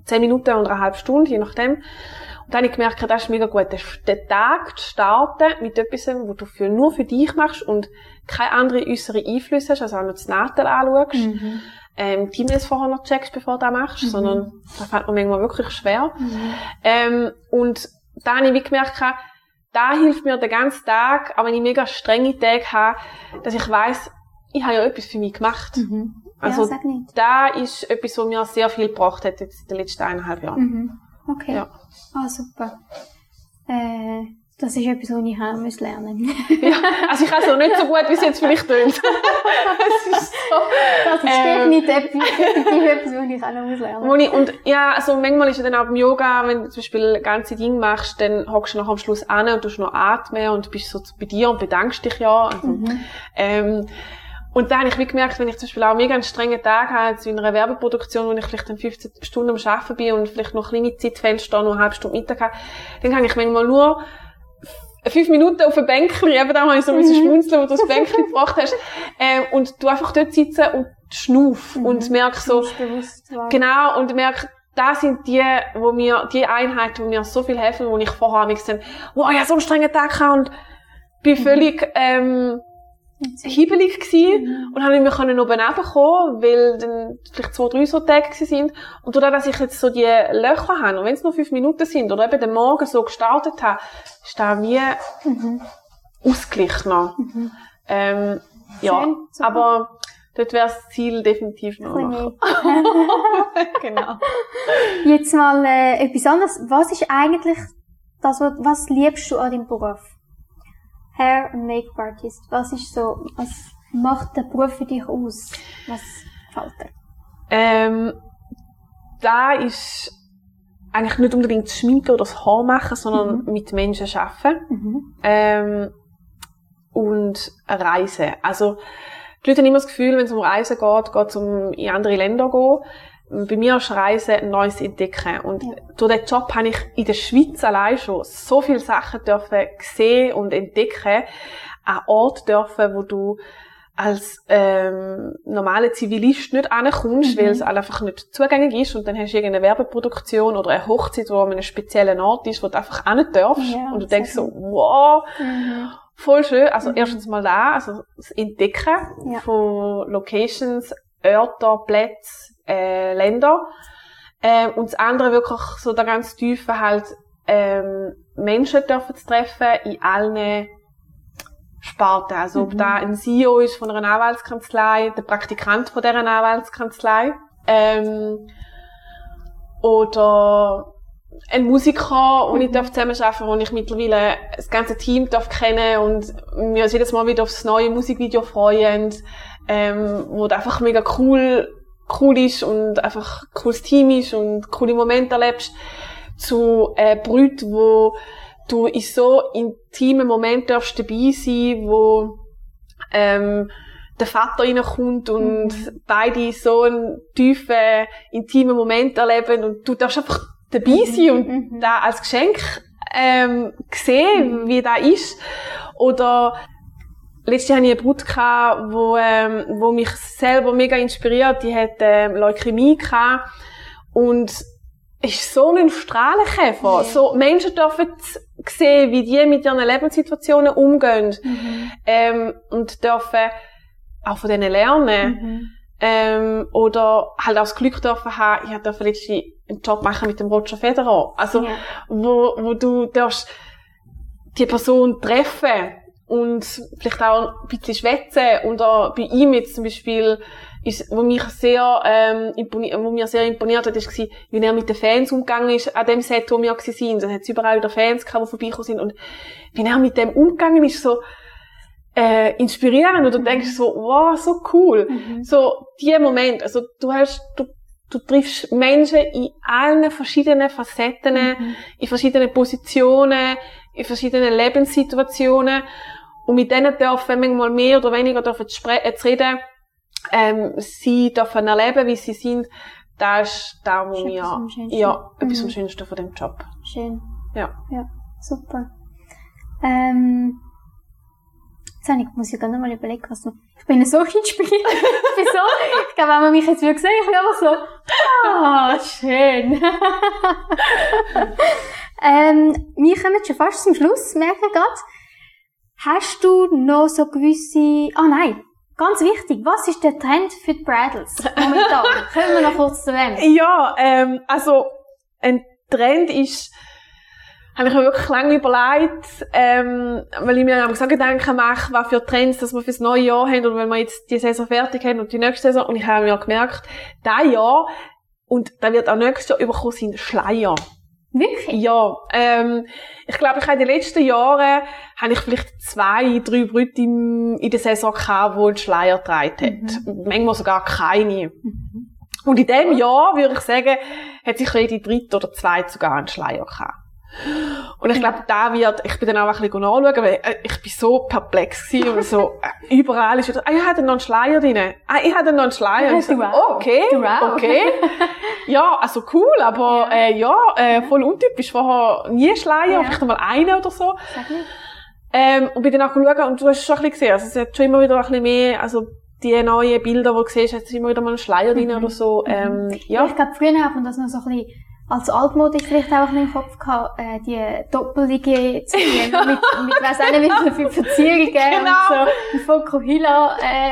zehn Minuten und einer halben Stunde, je nachdem. Und dann habe ich gemerkt, das ist mega gut, den Tag zu starten mit etwas, wo du für, nur für dich machst und keine anderen äußeren Einflüsse hast, also auch noch das Nadel anschaust. Mhm. Ähm, die E-Mails vorher noch checkst, bevor du das machst, mhm. sondern das fällt mir manchmal wirklich schwer. Mhm. Ähm, und da habe ich gemerkt, da hilft mir den ganzen Tag, auch wenn ich mega strenge Tage habe, dass ich weiss, ich habe ja etwas für mich gemacht. Mhm. Also, ja, da ist etwas, was mir sehr viel gebracht hat jetzt in den letzten eineinhalb Jahren. Mhm. Okay. Ja. Ah, super. Äh, das ist etwas, was ich auch muss lernen [LAUGHS] Ja, also ich kann es noch nicht so gut, wie es jetzt vielleicht tönt. [LAUGHS] das ist so. Das ist ähm, definitiv etwas, was ich auch noch muss lernen muss. Und ja, also manchmal ist es dann auch beim Yoga, wenn du zum Beispiel ganze Dinge machst, dann hockst du noch am Schluss an und tust noch atmen und bist so bei dir und bedankst dich ja. Also, mhm. ähm, und da habe ich gemerkt, wenn ich zum Beispiel auch mega einen strengen Tag habe, in einer Werbeproduktion, wo ich vielleicht dann 15 Stunden am Arbeiten bin und vielleicht noch kleine Zeitfenster, noch eine halbe Stunde Mittag habe, dann kann ich manchmal nur fünf Minuten auf ein Bänkchen, eben da habe ich so ein bisschen mhm. schmunzeln, wo du das Bänkchen [LAUGHS] gebracht hast, ähm, und du einfach dort sitzen und schnuff mhm. und merk so, genau, und merk, das sind die, wo mir, die Einheiten, die mir so viel helfen, wo ich vorher gesagt wow, ich habe so einen strengen Tag gehabt und bin mhm. völlig, ähm, hibbelig gsi mhm. und habe mich können oben kommen, weil dann vielleicht zwei, drei so Tage sind und dadurch, dass ich jetzt so die Löcher habe und wenn es nur fünf Minuten sind oder eben den Morgen so gestartet habe, ist da wie mhm. ausgeglichener. Mhm. Ähm, ja, Schön, aber dort wäre das Ziel definitiv noch. [LAUGHS] genau. Jetzt mal äh, etwas anderes. Was ist eigentlich das, was liebst du an deinem Beruf? Hair- und Make-up-Artist. Was ist so, was macht der Beruf für dich aus? Was gefällt dir? Ähm, da ist eigentlich nicht unbedingt das Schminken oder das Haar machen, sondern mhm. mit Menschen arbeiten. Mhm. Ähm, und Reisen. Also, die Leute haben immer das Gefühl, wenn es um Reisen geht, geht es um in andere Länder gehen bei mir ist Reisen ein neues Entdecken. Und ja. durch diesen Job habe ich in der Schweiz allein schon so viele Sachen dürfen sehen und entdecken. An Ort dürfen, wo du als ähm, normaler Zivilist nicht ankommst, mhm. weil es einfach nicht zugänglich ist und dann hast du irgendeine Werbeproduktion oder eine Hochzeit, wo an einem speziellen Ort ist, wo du einfach nicht darfst ja, und du denkst so, wow, mhm. voll schön. Also mhm. erstens mal da, also das Entdecken ja. von Locations, Orten, Plätze, äh, Länder. Ähm, und das andere wirklich so der ganz tiefe halt, ähm, Menschen dürfen zu treffen in allen Sparten. Also, ob mhm. da ein CEO ist von einer Anwaltskanzlei, der Praktikant von dieser Anwaltskanzlei, ähm, oder ein Musiker, und ich mhm. darf zusammenarbeiten, wo ich mittlerweile das ganze Team darf kennen und uns jedes Mal wieder aufs neue Musikvideo freuen, ähm, wo einfach mega cool cool ist und einfach ein cooles Team ist und coole Momente erlebst, zu äh, Brüten, wo du in so intimen Momenten darfst dabei sein, wo ähm, der Vater reinkommt und mhm. beide so einen tiefen, intimen Moment erleben und du darfst einfach dabei sein und Mhm. da als Geschenk ähm, sehen, wie das ist. Oder letztes Jahr hatte ich eine Brut, gehabt, wo, ähm, wo mich selber mega inspiriert. Die hat ähm, Leukämie gehabt und ist so ein Strahlenkäfer. Ja. So, Menschen dürfen sehen, wie die mit ihren Lebenssituationen umgehen Mhm. ähm, und dürfen auch von denen lernen. Mhm. Ähm, oder halt auch das Glück dürfen haben, ich durfte letztens einen Job machen mit dem Roger Federer. Also, Ja. wo, wo du darfst die Person treffen und vielleicht auch ein bisschen schwätzen. Und auch bei ihm jetzt zum Beispiel, ist, wo mich sehr, ähm, imponiert, wo mir sehr imponiert hat, ist gewesen, wie er mit den Fans umgegangen ist, an dem Set, wo wir auch waren. Dann hat es überall wieder Fans gehabt, die vorbeigekommen sind. Und wie er mit dem umgegangen ist, so, äh, inspirierend. Und du denkst so, wow, so cool. Mhm. So, die Moment, also du hast, du, du triffst Menschen in allen verschiedenen Facetten, Mhm. in verschiedenen Positionen, in verschiedenen Lebenssituationen. Und mit denen dürfen manchmal mehr oder weniger dürfen zu, spre- äh, zu reden, ähm, sie dürfen erleben, wie sie sind. Das ist da, wo wir, schönsten. ja, etwas Mhm. am schönsten von dem Job. Schön. Ja. Ja, super. Ähm, jetzt habe ich, muss ich gerne mal überlegen, was noch. Ich bin so [LAUGHS] inspiriert. ich bin so, ich glaube, wenn man mich jetzt würde sehen, ich bin einfach so, ah, schön. [LAUGHS] ähm, wir kommen schon fast zum Schluss, merke ich gerade. Hast du noch so gewisse, ah nein, ganz wichtig, was ist der Trend für die Bridals momentan? [LAUGHS] Kommen wir noch kurz zu dem? Ja, ähm, also ein Trend ist, habe ich mir wirklich lange überlegt, ähm, weil ich mir am so Gedanken mache, was für Trends, dass wir fürs neue Jahr haben oder wenn wir jetzt die Saison fertig haben und die nächste Saison. Und ich habe mir gemerkt, dieses Jahr und da wird auch nächstes Jahr überkommen sind Schleier. Wirklich? Ja, ähm, ich glaube, ich habe in den letzten Jahren habe ich vielleicht zwei, drei Brüte in, in der Saison gehabt, die einen Schleier getragen hat. Manchmal sogar keine. Mhm. Und in dem Jahr, würde ich sagen, hat sich jede dritte oder zweite sogar einen Schleier gehabt. Und ich glaube, da wird, ich bin dann auch ein bisschen nachschauen, weil äh, ich bin so perplex gewesen und so, äh, überall ist wieder, ah, ich hatte noch einen Schleier drin. Ah, ich hatte noch einen Schleier. Und ich so, okay, okay. Ja, also cool, aber, Ja. äh, ja, äh, voll untypisch. Vorher nie Schleier, Ja. vielleicht einmal einen oder so. Ähm, und bin dann auch schauen, und du hast es schon ein bisschen gesehen, also es hat schon immer wieder ein bisschen mehr, also die neuen Bilder, die du siehst, hat immer wieder mal einen Schleier drin Mhm. oder so. Ähm, Ja. ja. Ich glaube, früher hat man das noch so ein bisschen als altmodisch vielleicht auch ein bisschen im Kopf gehabt, äh, die Doppelliege zu [LAUGHS] die mit, mit weiss auch nicht, wie viel Verzierungen Genau. [LAUGHS] und so, ein Fokuhila, äh,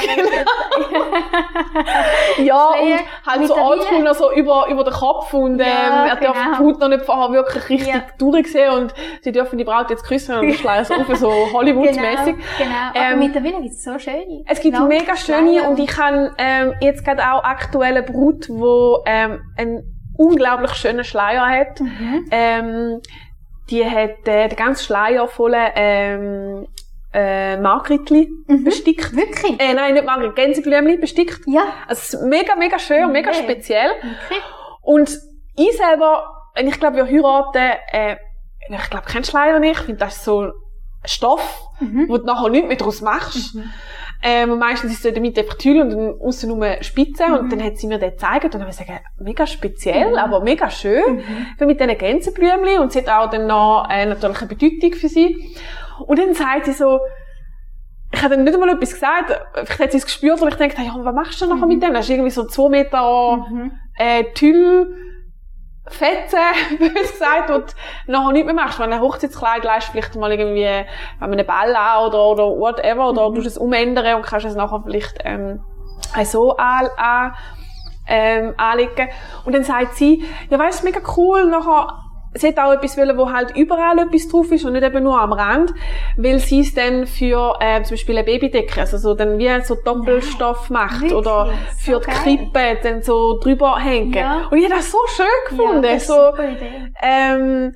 Ja, Schleier und halt mit so oldschool noch so über, über den Kopf und, ähm, Ja, er darf genau. die Haut noch nicht vorher wirklich richtig Ja. durchsehen und sie dürfen die Braut jetzt küssen und der Schleier so auf, so [LAUGHS] Hollywood-mäßig. Genau, genau. Aber Ähm, mittlerweile gibt es so schöne. Es gibt lange mega schöne und ich habe ähm, jetzt gerade auch aktuelle Brut, wo ähm, einen unglaublich schönen Schleier hat. Mhm. Ähm, die hat äh, den ganzen Schleier voller ähm, äh, Margritli Mhm. bestickt. Wirklich? Äh, nein, nicht Margrit, Gänseblümchen bestickt. Ja. Also es ist mega, mega schön, mega Okay. speziell. Okay. Und ich selber, wenn ich glaube, wir heiraten, äh, ich glaube, kein Schleier nicht. Ich finde, das ist so ein Stoff, Mhm. wo du nachher nichts mehr daraus machst. Mhm. Ähm, und meistens ist es damit einfach Tüll und dann aussen nur Spitze. Mhm. Und dann hat sie mir den gezeigt und dann habe ich gesagt, mega speziell, Mhm. aber mega schön. Mhm. Für mit diesen Gänseblümchen. Und sie hat auch dann noch, äh, natürlich eine Bedeutung für sie. Und dann sagt sie so, ich habe dann nicht einmal etwas gesagt, vielleicht hat sie es gespürt, und ich denke, ja, was machst du nachher mit dem? Das ist irgendwie so zwei Meter, Mhm. äh, Tüll, Fetzen, [LAUGHS] bös gesagt, und nachher nicht mehr machst. Wenn du ein Hochzeitskleid leist, vielleicht mal irgendwie, wenn man einen Ball an oder, oder whatever, oder Mhm. du es umändern und kannst es nachher vielleicht, ähm, so an, an, ähm, anlegen. Und dann sagt sie, ja, weißt du, mega cool, nachher, sie hat auch etwas wollen, wo halt überall etwas drauf ist und nicht eben nur am Rand, weil sie es dann für, äh, zum Beispiel eine Babydecke, also so dann wie so Doppelstoff macht Wirklich? oder So für die geil. Krippe dann so drüber hängen. Ja. Und ich habe das so schön gefunden, Ja, das ist so, eine super Idee. ähm,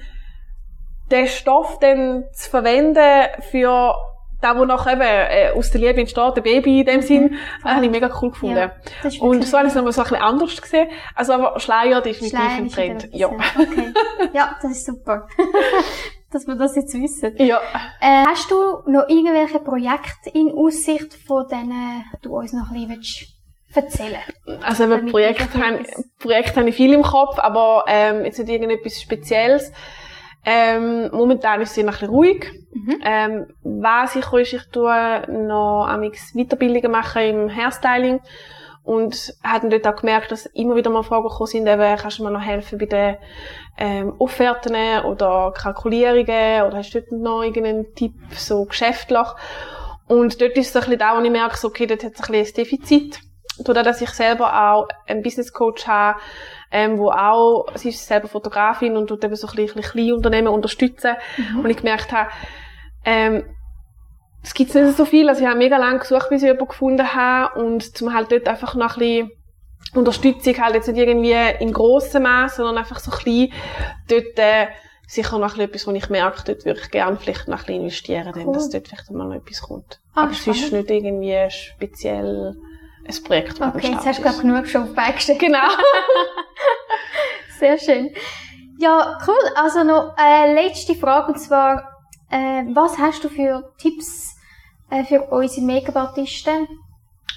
den Stoff dann zu verwenden für das, wo nachher eben äh, aus der Liebe entsteht, ein Baby in dem Sinn, das habe ich mega cool gefunden. Mhm. Ja, Und so habe ich es nochmal so ein bisschen anders gesehen. Also aber Schleier definitiv Schleier ein wieder Trend. Ja. Okay. Ja, das ist super. [LAUGHS] Dass wir das jetzt wissen. ja. Äh, hast du noch irgendwelche Projekte in Aussicht, von denen du uns noch ein bisschen erzählen Also eben Damit Projekt wir haben, etwas- Projekt habe ich viel im Kopf, aber ähm, jetzt nicht irgendetwas Spezielles. Ähm, momentan ist es ein bisschen ruhig. Mhm. Ähm, was ich ist, ich tue noch amix Weiterbildungen machen im Hairstyling und habe dort auch gemerkt, dass immer wieder mal Fragen gekommen sind, eben, kannst du mir noch helfen bei den ähm, Offerten oder Kalkulierungen oder hast du dort noch irgendeinen Tipp, so geschäftlich? Und dort ist es ein bisschen da, wo ich merke, so, okay, dort hat es ein bisschen ein Defizit. Dadurch, dass ich selber auch einen Business Coach habe, ähm, wo auch, sie ist selber Fotografin und tut eben so ein bisschen, ein bisschen Unternehmen unterstützen. Mhm. Und ich gemerkt habe, ähm, es gibt nicht so viel. Also ich habe mega lange gesucht, bis ich jemanden gefunden habe und zum halt dort einfach noch ein bisschen Unterstützung halt jetzt nicht irgendwie in grossem Maß, sondern einfach so ein bisschen dort äh, sicher noch etwas, wo ich merke, dort würde ich gerne vielleicht noch ein bisschen investieren, cool. dass dort vielleicht mal noch etwas kommt. Ah, Aber spannend. sonst nicht irgendwie speziell ein Projekt. Okay, jetzt hast du glaube genug schon auf beigestellt. Genau. [LAUGHS] Sehr schön. Ja, cool. Also noch eine letzte Frage und zwar, äh, was hast du für Tipps äh, für unsere Make-up-Artisten,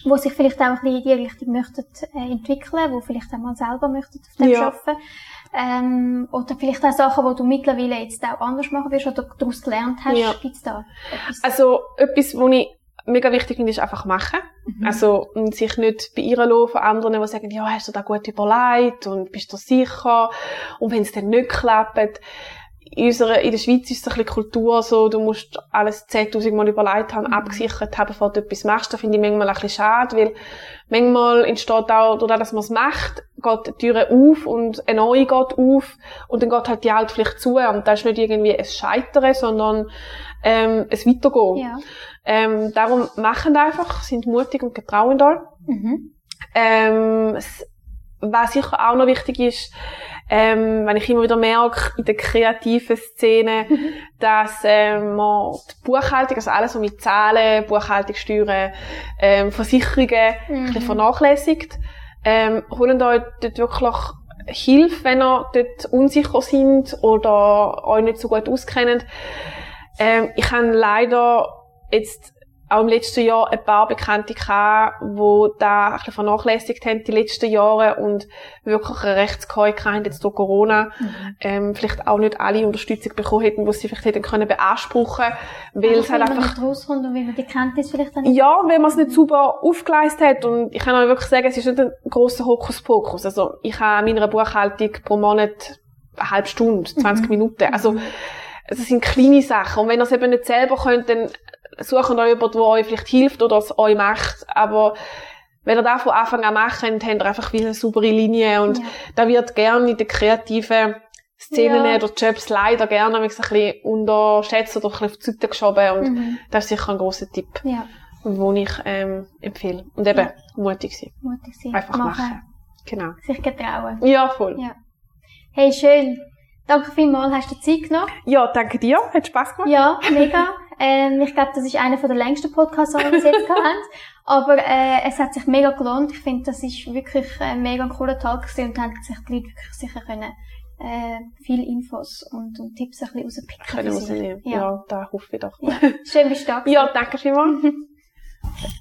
die sich vielleicht auch ein bisschen in die Richtung möchten äh, entwickeln, die vielleicht auch mal selber möchten auf dem ja. arbeiten ähm, oder vielleicht auch Sachen, die du mittlerweile jetzt auch anders machen wirst oder daraus gelernt hast, ja. gibt's da etwas? Also, etwas, wo ich mega wichtig finde, ist einfach machen. Mhm. Also, und sich nicht beirren lassen von anderen, die sagen, ja, hast du da gut überlegt und bist du sicher? Und wenn es dann nicht klappt, in, unserer, in der Schweiz ist es ein bisschen Kultur so, du musst alles 10.000 Mal überlegt haben, mhm. abgesichert haben, bevor du etwas machst. Das finde ich manchmal ein bisschen schade, weil manchmal entsteht auch, dadurch, dass man es macht, geht die Tür auf und eine neue geht auf und dann geht halt die alte vielleicht zu. Und das ist nicht irgendwie ein Scheitern, sondern ähm, ein Weitergehen. Ja. Ähm, darum machen einfach, sind mutig und getrauen da. Mhm. Ähm, was sicher auch noch wichtig ist, ähm, wenn ich immer wieder merke, in der kreativen Szene, mhm. dass ähm, man die Buchhaltung, also alles, was mit Zahlen, Buchhaltung, Steuern, ähm, Versicherungen, mhm. ein bisschen vernachlässigt. Ähm, holen euch dort wirklich Hilfe, wenn ihr dort unsicher sind oder euch nicht so gut auskennt. Ähm, ich habe leider jetzt auch im letzten Jahr ein paar Bekannte gehabt, die da ein bisschen vernachlässigt haben die letzten Jahre und wirklich eine Rechtskäu haben jetzt durch Corona. Mhm. Ähm, vielleicht auch nicht alle Unterstützung bekommen hätten, die sie vielleicht hätten können beanspruchen, weil es halt einfach... Nicht rauskommt und wie man die Kenntnis vielleicht dann nicht... Ja, weil man es nicht super aufgeleistet hat und ich kann auch wirklich sagen, es ist nicht ein grosser Hokuspokus. Also ich habe in meiner Buchhaltung pro Monat eine halbe Stunde, 20 mhm. Minuten. Also mhm. Es sind kleine Sachen und wenn ihr es eben nicht selber könnt, dann suchen euch jemanden, der euch vielleicht hilft oder es euch macht. Aber wenn ihr das von Anfang an macht, habt ihr einfach wie eine saubere Linie und ja. da wird gerne in den kreativen Szenen ja. oder Jobs leider gerne ein bisschen unterschätzt oder ein bisschen auf die Seite geschoben und mhm. das ist sicher ein grosser Tipp, ja. den ich ähm, empfehle. Und eben ja. mutig sein. Mutig sein. Einfach machen. machen. Genau. Sich getrauen. Ja, voll. Ja. Hey, schön. Danke vielmals, hast du Zeit genommen. Ja, danke dir. Hat Spaß gemacht. Ja, mega. Ähm, ich glaube, das ist einer der längsten Podcasts, die wir bis jetzt haben. Aber äh, es hat sich mega gelohnt. Ich finde, das ist wirklich ein mega cooler Tag gewesen und haben sich die Leute wirklich sicher können äh, viele Infos und, und Tipps ein bisschen rauspicken können. Können Ja. ja, da hoffe ich doch. Ja. Schön, bist du da [LAUGHS] Ja, danke vielmals. [LAUGHS]